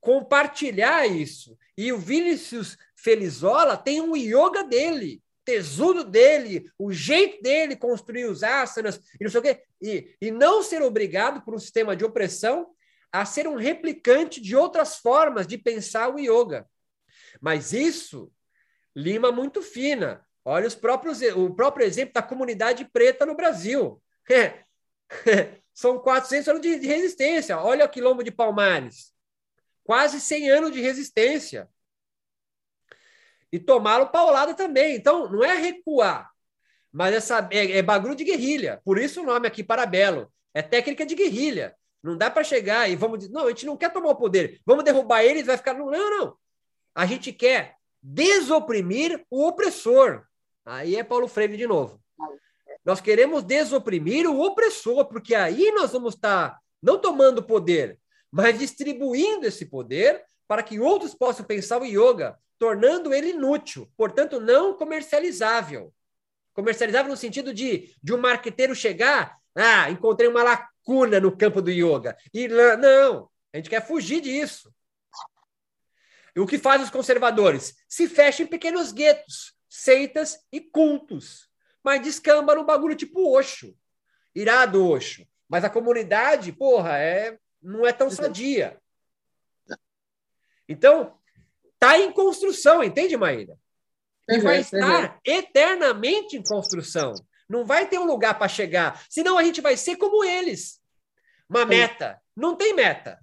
compartilhar isso. E o Vinícius Felizola tem um yoga dele, tesudo dele, o jeito dele construir os asanas e não sei o quê. E, e não ser obrigado por um sistema de opressão a ser um replicante de outras formas de pensar o yoga. Mas isso lima muito fina. Olha os próprios, o próprio exemplo da comunidade preta no Brasil. [laughs] São 400 anos de resistência. Olha o quilombo de Palmares quase 100 anos de resistência. E tomaram paulada também. Então, não é recuar, mas essa, é, é bagulho de guerrilha. Por isso o nome aqui, Parabelo. É técnica de guerrilha. Não dá para chegar e vamos dizer, não, a gente não quer tomar o poder, vamos derrubar eles, vai ficar. Não, não, não. A gente quer desoprimir o opressor. Aí é Paulo Freire de novo. Nós queremos desoprimir o opressor, porque aí nós vamos estar não tomando poder, mas distribuindo esse poder para que outros possam pensar o yoga, tornando ele inútil, portanto, não comercializável. Comercializável no sentido de, de um marqueteiro chegar, ah, encontrei uma lacuna no campo do yoga. E não, a gente quer fugir disso. E o que faz os conservadores? Se fecham em pequenos guetos, seitas e cultos. Mas descamba no bagulho tipo Oxo. Irado Oxo. Mas a comunidade, porra, é não é tão sadia. Então, está em construção, entende, Maíra? E vai estar eternamente em construção. Não vai ter um lugar para chegar. Senão a gente vai ser como eles. Uma meta. Não tem meta.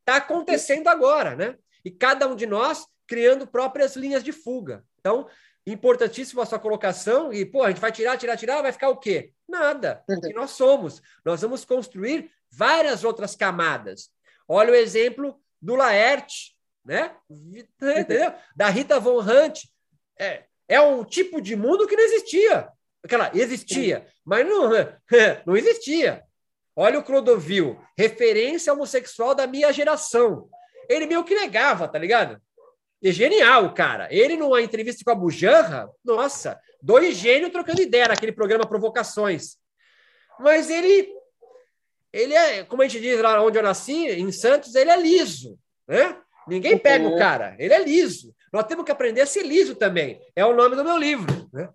Está acontecendo agora, né? E cada um de nós criando próprias linhas de fuga. Então, importantíssima a sua colocação. E, pô, a gente vai tirar, tirar, tirar, vai ficar o quê? Nada. O que nós somos. Nós vamos construir várias outras camadas. Olha o exemplo do Laerte, né? Entendeu? Da Rita Von Hunt. É, é um tipo de mundo que não existia. Aquela existia, mas não, [laughs] não existia. Olha o Clodovil, referência homossexual da minha geração. Ele meio que negava, tá ligado? E genial, cara. Ele, numa entrevista com a Bujanra, nossa, dois gênios trocando ideia naquele programa Provocações. Mas ele, ele é, como a gente diz lá onde eu nasci, em Santos, ele é liso, né? Ninguém pega o cara, ele é liso. Nós temos que aprender a ser liso também. É o nome do meu livro, né?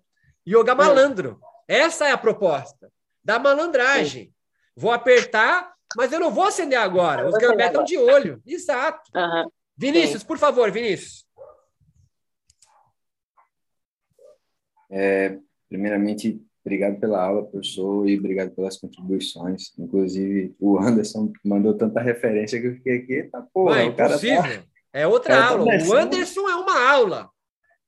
Yoga Malandro. Essa é a proposta da malandragem. Vou apertar, mas eu não vou acender agora. Os gambés estão de olho. Exato. Uhum. Vinícius, por favor, Vinícius. É, primeiramente, obrigado pela aula, professor, e obrigado pelas contribuições. Inclusive, o Anderson mandou tanta referência que eu fiquei aqui, tá porra, Não, é impossível. Tá... É outra tá aula. Tá o Anderson é uma aula.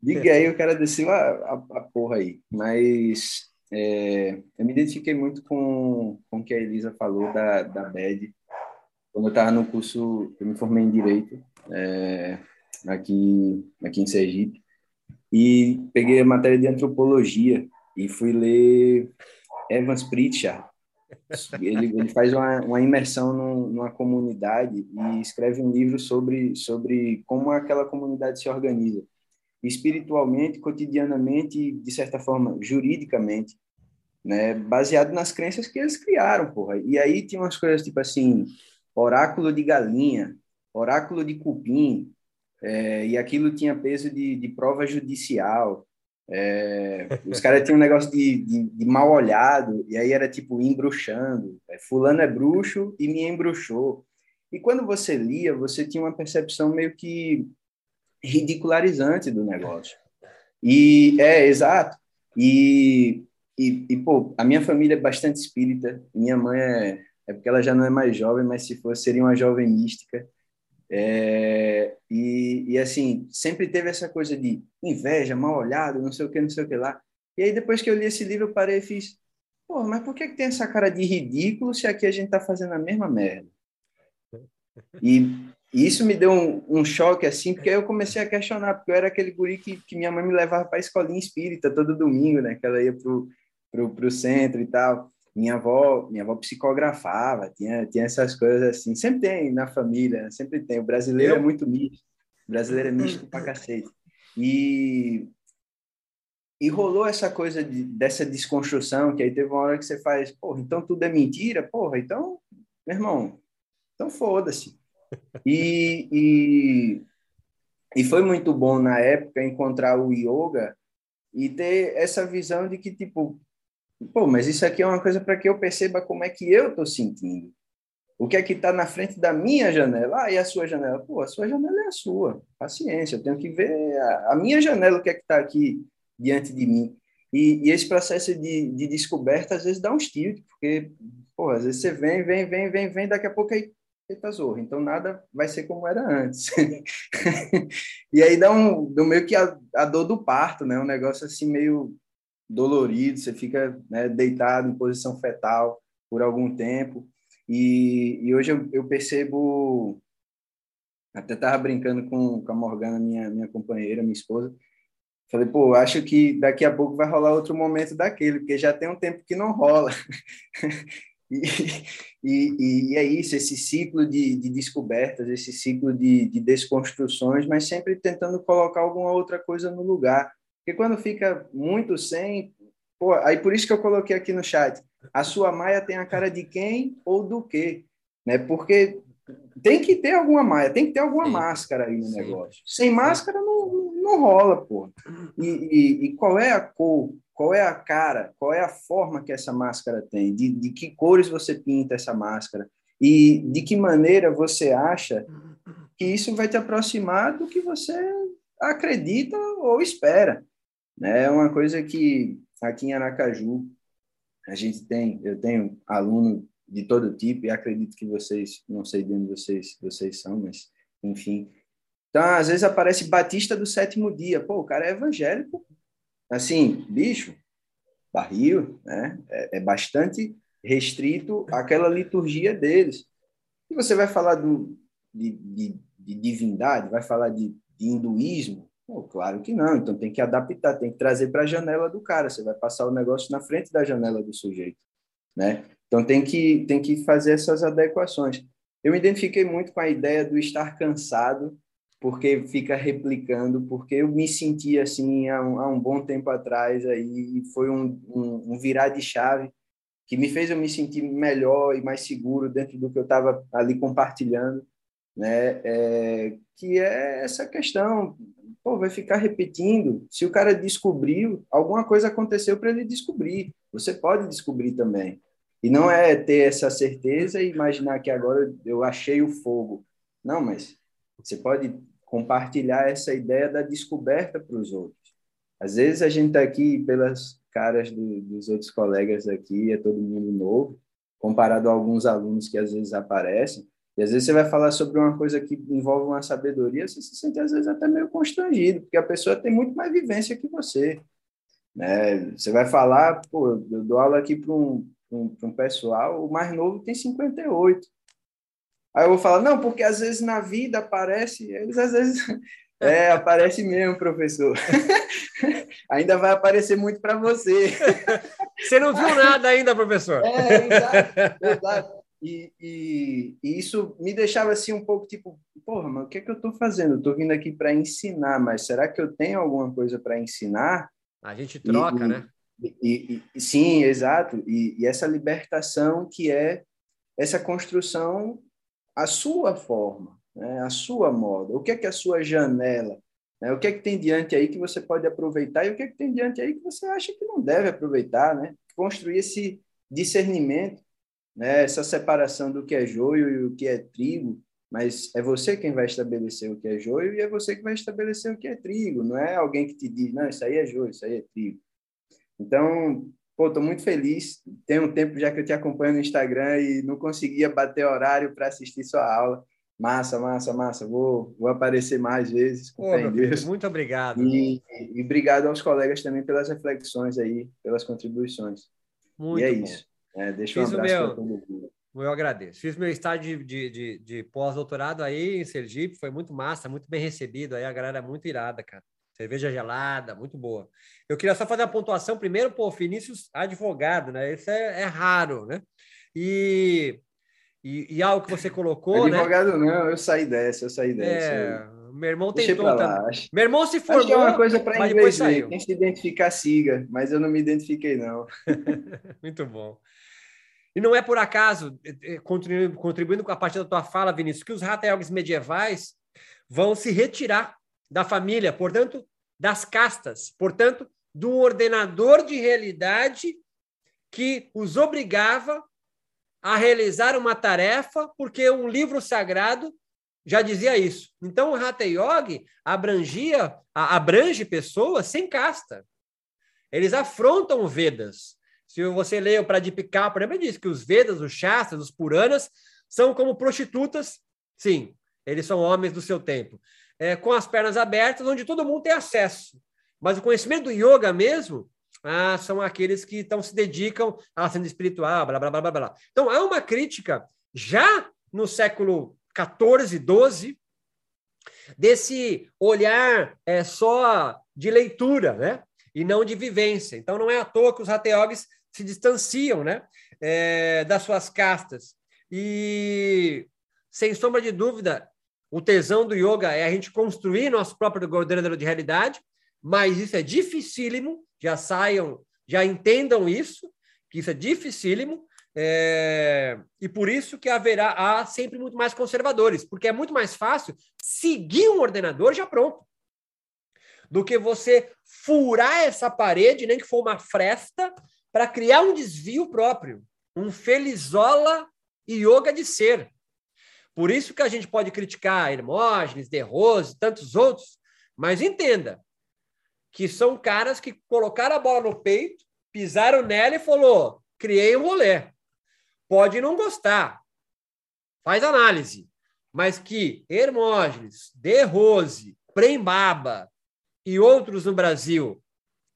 Diga aí, o cara desceu a, a, a porra aí. Mas é, eu me identifiquei muito com, com o que a Elisa falou da, da BED. Quando eu estava no curso, eu me formei em Direito, é, aqui, aqui em Sergipe, e peguei a matéria de Antropologia e fui ler Evans Pritchard. Ele, ele faz uma, uma imersão num, numa comunidade e escreve um livro sobre, sobre como aquela comunidade se organiza espiritualmente, cotidianamente, de certa forma, juridicamente, né, baseado nas crenças que eles criaram, porra. E aí tinha umas coisas tipo assim, oráculo de galinha, oráculo de cupim, é, e aquilo tinha peso de, de prova judicial. É, os caras tinham um negócio de, de, de, mal olhado, e aí era tipo embruxando. É, fulano é bruxo e me embruxou. E quando você lia, você tinha uma percepção meio que ridicularizante do negócio. E é exato. E, e, e, pô, a minha família é bastante espírita. Minha mãe é, é porque ela já não é mais jovem, mas se fosse seria uma jovem mística. É, e, e assim, sempre teve essa coisa de inveja, mal olhado, não sei o que, não sei o que lá. E aí depois que eu li esse livro, eu parei e fiz, pô, mas por que, que tem essa cara de ridículo se aqui a gente tá fazendo a mesma merda? E e isso me deu um, um, choque, assim, porque aí eu comecei a questionar, porque eu era aquele guri que, que minha mãe me levava para a escolinha espírita todo domingo, né? Que ela ia pro, pro, pro centro e tal. Minha avó, minha avó psicografava, tinha, tinha essas coisas assim. Sempre tem na família, sempre tem. O brasileiro é muito misto. O brasileiro é misto pra cacete. E, e rolou essa coisa de, dessa desconstrução, que aí teve uma hora que você faz, porra, então tudo é mentira? Porra, então, meu irmão, então foda-se e, e, e foi muito bom na época encontrar o yoga e ter essa visão de que, tipo, pô, mas isso aqui é uma coisa para que eu perceba como é que eu estou sentindo. O que é que está na frente da minha janela? Ah, e a sua janela? Pô, a sua janela é a sua. Paciência, eu tenho que ver a, a minha janela, o que é que está aqui diante de mim. E, e, esse processo de, de descoberta, às vezes, dá um tilt, porque, pô, às vezes você vem, vem, vem, vem, vem, daqui a pouco aí Eita zorra, então nada vai ser como era antes. [laughs] e aí dá um, meio que a, a, dor do parto, né? Um negócio assim meio dolorido, você fica né, deitado em posição fetal por algum tempo. E, e hoje eu, eu percebo, até estava brincando com, com a Morgana, minha, minha companheira, minha esposa, Falei, pô, acho que daqui a pouco vai rolar outro momento daquele, porque já tem um tempo que não rola. [laughs] E, e, e, é isso, esse ciclo de, de descobertas, esse ciclo de, de, desconstruções, mas sempre tentando colocar alguma outra coisa no lugar. Porque quando fica muito sem. Pô, aí por isso que eu coloquei aqui no chat: a sua maia tem a cara de quem ou do quê? Né? Porque tem que ter alguma maia, tem que ter alguma máscara aí no Sim. negócio. Sem máscara não, não rola, pô. E, e, e qual é a cor? qual é a cara, qual é a forma que essa máscara tem, de, de que cores você pinta essa máscara e de que maneira você acha que isso vai te aproximar do que você acredita ou espera. É uma coisa que aqui em Aracaju a gente tem, eu tenho aluno de todo tipo e acredito que vocês, não sei de onde vocês, vocês são, mas enfim. Então, às vezes aparece Batista do sétimo dia. Pô, o cara é evangélico, assim, bicho, barril, né? É, é bastante restrito àquela liturgia deles. E você vai falar do, de, de, de divindade, vai falar de, de hinduísmo? Pô, claro que não. Então tem que adaptar, tem que trazer para a janela do cara. Você vai passar o negócio na frente da janela do sujeito, né? Então tem que tem que fazer essas adequações. Eu me identifiquei muito com a ideia do estar cansado, porque fica replicando, porque eu me senti assim há um, há um bom tempo atrás aí foi um, um, um virar de chave que me fez eu me sentir melhor e mais seguro dentro do que eu estava ali compartilhando, né? É, que é essa questão, pô, vai ficar repetindo. Se o cara descobriu, alguma coisa aconteceu para ele descobrir. Você pode descobrir também. E não é ter essa certeza e imaginar que agora eu achei o fogo. Não, mas você pode compartilhar essa ideia da descoberta para os outros. Às vezes a gente está aqui pelas caras do, dos outros colegas aqui, é todo mundo novo, comparado a alguns alunos que às vezes aparecem. E às vezes você vai falar sobre uma coisa que envolve uma sabedoria, você se sente às vezes até meio constrangido, porque a pessoa tem muito mais vivência que você. Né? Você vai falar, pô, eu dou aula aqui para um, um, um pessoal, o mais novo tem 58. Aí eu vou falar, não, porque às vezes na vida aparece, eles às vezes [laughs] é, aparece mesmo, professor. [laughs] ainda vai aparecer muito para você. [laughs] Você não viu nada ainda, professor. É, exato, exato. E, e, e, isso me deixava assim um pouco tipo, porra, mas o que é que eu estou fazendo? Estou vindo aqui para ensinar, mas será que eu tenho alguma coisa para ensinar? A gente troca, e, né? E, sim, exato. E, e essa libertação que é essa construção a sua forma, né? a sua moda. O que é que é a sua janela? Né? O que é que tem diante aí que você pode aproveitar e o que é que tem diante aí que você acha que não deve aproveitar, né? Construir esse discernimento, né? Essa separação do que é joio e o que é trigo, mas é você quem vai estabelecer o que é joio e é você que vai estabelecer o que é trigo, não é alguém que te diz, não, isso aí é joio, isso aí é trigo. Então, pô, tô muito feliz. Tem um tempo já que eu te acompanho no Instagram e não conseguia bater horário para assistir sua aula. Massa, massa, massa. Vou, vou aparecer mais vezes, com Pô, Deus. Muito obrigado. E, e, obrigado aos colegas também pelas reflexões aí, pelas contribuições. Muito e é bom. isso. É, deixa um abraço para todo mundo. Eu agradeço. Fiz meu estágio de, de, de pós-doutorado aí em Sergipe, foi muito massa, muito bem recebido aí, a galera é muito irada, cara. Cerveja gelada, muito boa. Eu queria só fazer a pontuação primeiro, pô, Vinícius advogado, né? Isso é, é raro, né? E, e, e, algo que você colocou, né? advogado né? não, eu saí dessa, eu saí dessa. É, meu irmão tentou também. Acho, meu irmão se formou, acho é uma coisa para inglês ver. Quem se identificar, siga. Mas eu não me identifiquei, não. [laughs] muito bom. E não é por acaso, eh, eh, contribuindo, com a parte da tua fala, Vinícius, que os rataiogues medievais vão se retirar da família, portanto, das castas, portanto, do ordenador de realidade que os obrigava a realizar uma tarefa, porque um livro sagrado já dizia isso. Então, o Hatha Yoga abrangia, abrange pessoas sem casta. Eles afrontam Vedas. Se você lê o Pradipika, por exemplo, diz que os Vedas, os Shastras, os Puranas são como prostitutas. Sim, eles são homens do seu tempo é, com as pernas abertas, onde todo mundo tem acesso. Mas o conhecimento do yoga mesmo ah, são aqueles que então se dedicam à sendo espiritual, blá, blá, blá, blá, blá. Então, há uma crítica já no século XIV, XII, desse olhar é, só de leitura, né? E não de vivência. Então, não é à toa que os rateogues se distanciam, né? É, das suas castas. E, sem sombra de dúvida, o tesão do yoga é a gente construir nosso próprio ordenador de realidade, mas isso é dificílimo, já saiam, já entendam isso, que isso é dificílimo, é... e por isso que haverá há sempre muito mais conservadores, porque é muito mais fácil seguir um ordenador já pronto, do que você furar essa parede, nem que for uma fresta, para criar um desvio próprio, um felizola yoga de ser. Por isso que a gente pode criticar Hermógenes, De Rose, tantos outros, mas entenda que são caras que colocaram a bola no peito, pisaram nela e falou: criei um rolê. Pode não gostar, faz análise, mas que Hermógenes, De Rose, Prembaba e outros no Brasil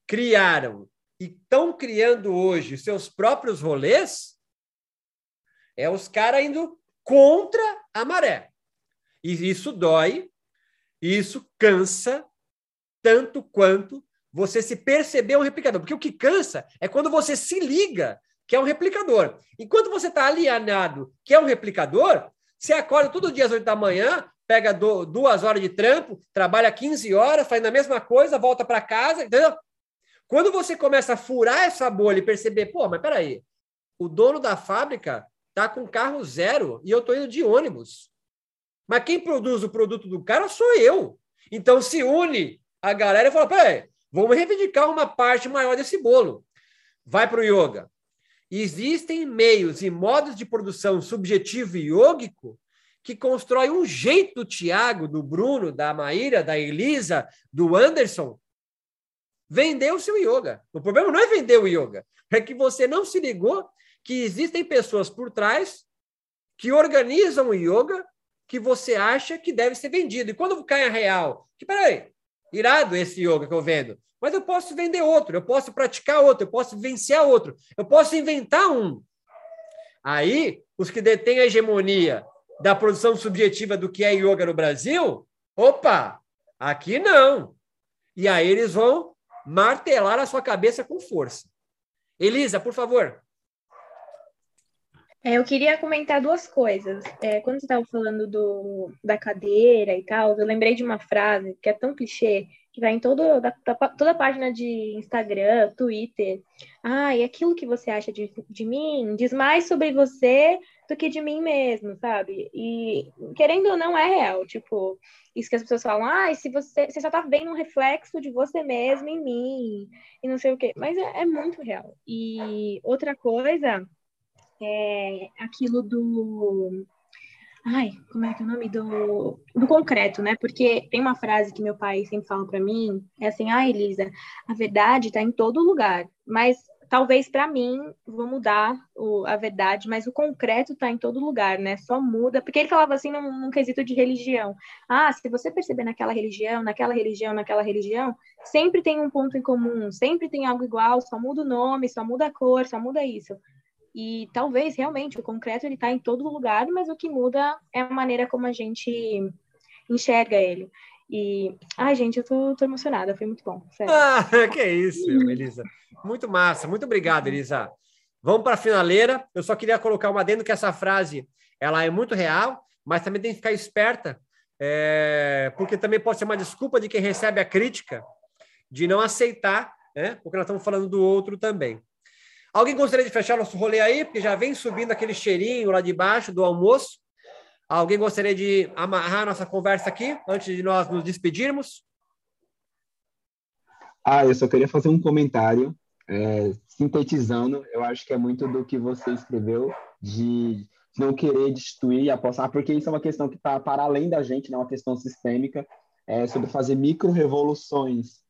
criaram e estão criando hoje seus próprios rolês, é os caras indo contra a maré. E isso dói, isso cansa tanto quanto você se perceber um replicador. Porque o que cansa é quando você se liga que é um replicador. Enquanto você está alienado, que é um replicador, você acorda todo dia às 8 da manhã, pega do, duas horas de trampo, trabalha 15 horas, faz a mesma coisa, volta para casa, entendeu? Quando você começa a furar essa bolha e perceber, pô, mas peraí, o dono da fábrica tá com carro zero e eu tô indo de ônibus. Mas quem produz o produto do cara sou eu. Então se une a galera e fala, peraí, vamos reivindicar uma parte maior desse bolo. Vai para o yoga. Existem meios e modos de produção subjetivo e yógico que constrói um jeito do Tiago, do Bruno, da Maíra, da Elisa, do Anderson, vender o seu yoga. O problema não é vender o yoga, é que você não se ligou que existem pessoas por trás que organizam o yoga que você acha que deve ser vendido. E quando cai a real, que peraí, irado esse yoga que eu vendo, mas eu posso vender outro, eu posso praticar outro, eu posso vivenciar outro, eu posso inventar um. Aí, os que detêm a hegemonia da produção subjetiva do que é yoga no Brasil, opa, aqui não. E aí eles vão martelar a sua cabeça com força. Elisa, por favor. É, eu queria comentar duas coisas. É, quando você estava falando do, da cadeira e tal, eu lembrei de uma frase que é tão clichê, que vai em todo, da, toda a página de Instagram, Twitter. Ah, e aquilo que você acha de, de mim diz mais sobre você do que de mim mesmo, sabe? E querendo ou não é real, tipo, isso que as pessoas falam, ah, se você, você só tá vendo um reflexo de você mesmo em mim, e não sei o quê, mas é, é muito real. E outra coisa é aquilo do Ai, como é que é o nome do, do concreto, né? Porque tem uma frase que meu pai sempre fala para mim, é assim, ah, Elisa, a verdade está em todo lugar, mas talvez para mim vou mudar o, a verdade, mas o concreto está em todo lugar, né? Só muda, porque ele falava assim num, num quesito de religião. Ah, se você perceber naquela religião, naquela religião, naquela religião, sempre tem um ponto em comum, sempre tem algo igual, só muda o nome, só muda a cor, só muda isso. E talvez realmente o concreto ele está em todo lugar, mas o que muda é a maneira como a gente enxerga ele. E, ai, gente, eu tô, tô emocionada, foi muito bom. Sério. [laughs] Ah, que isso, Elisa. Muito massa, muito obrigado, Elisa. Vamos para a finaleira. Eu só queria colocar uma dentro que essa frase ela é muito real, mas também tem que ficar esperta, é, porque também pode ser uma desculpa de quem recebe a crítica de não aceitar, né? Porque nós estamos falando do outro também. Alguém gostaria de fechar nosso rolê aí? Porque já vem subindo aquele cheirinho lá de baixo do almoço. Alguém gostaria de amarrar nossa conversa aqui, antes de nós nos despedirmos? Ah, eu só queria fazer um comentário, é, sintetizando, eu acho que é muito do que você escreveu, de não querer destruir e apostar, porque isso é uma questão que está para além da gente, né, uma questão sistêmica, é, sobre fazer micro-revoluções,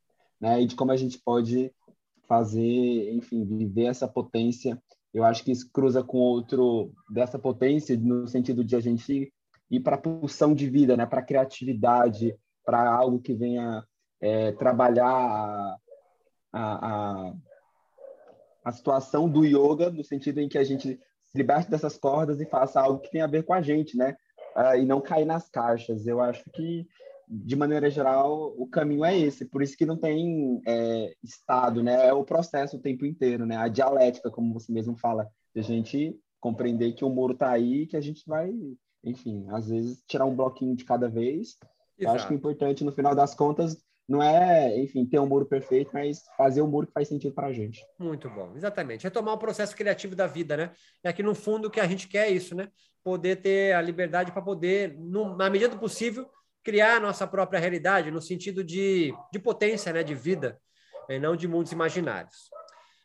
né, e de como a gente pode fazer, enfim, viver essa potência. Eu acho que isso cruza com outro dessa potência no sentido de a gente ir para a pulsão de vida, né? Para criatividade, para algo que venha é, trabalhar a, a, a, situação do yoga no sentido em que a gente se liberte dessas cordas e faça algo que tenha a ver com a gente, né? Uh, e não cair nas caixas. Eu acho que de maneira geral, o caminho é esse. Por isso que não tem é, estado, né? É o processo o tempo inteiro, né? A dialética, como você mesmo fala, de a gente compreender que o muro está aí, que a gente vai, enfim, às vezes tirar um bloquinho de cada vez. Eu acho que o importante, no final das contas, não é, enfim, ter um muro perfeito, mas fazer um muro que faz sentido para a gente. Muito bom, exatamente. Retomar o processo criativo da vida, né? É que, no fundo, o que a gente quer é isso, né? Poder ter a liberdade para poder, na medida do possível, criar nossa própria realidade no sentido de, de potência, né, de vida, e não de mundos imaginários.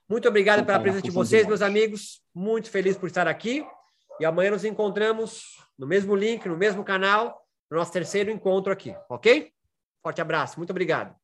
Muito obrigado pela presença de vocês, meus amigos. Muito feliz por estar aqui. E amanhã nos encontramos no mesmo link, no mesmo canal, no nosso terceiro encontro aqui, ok? Forte abraço, muito obrigado.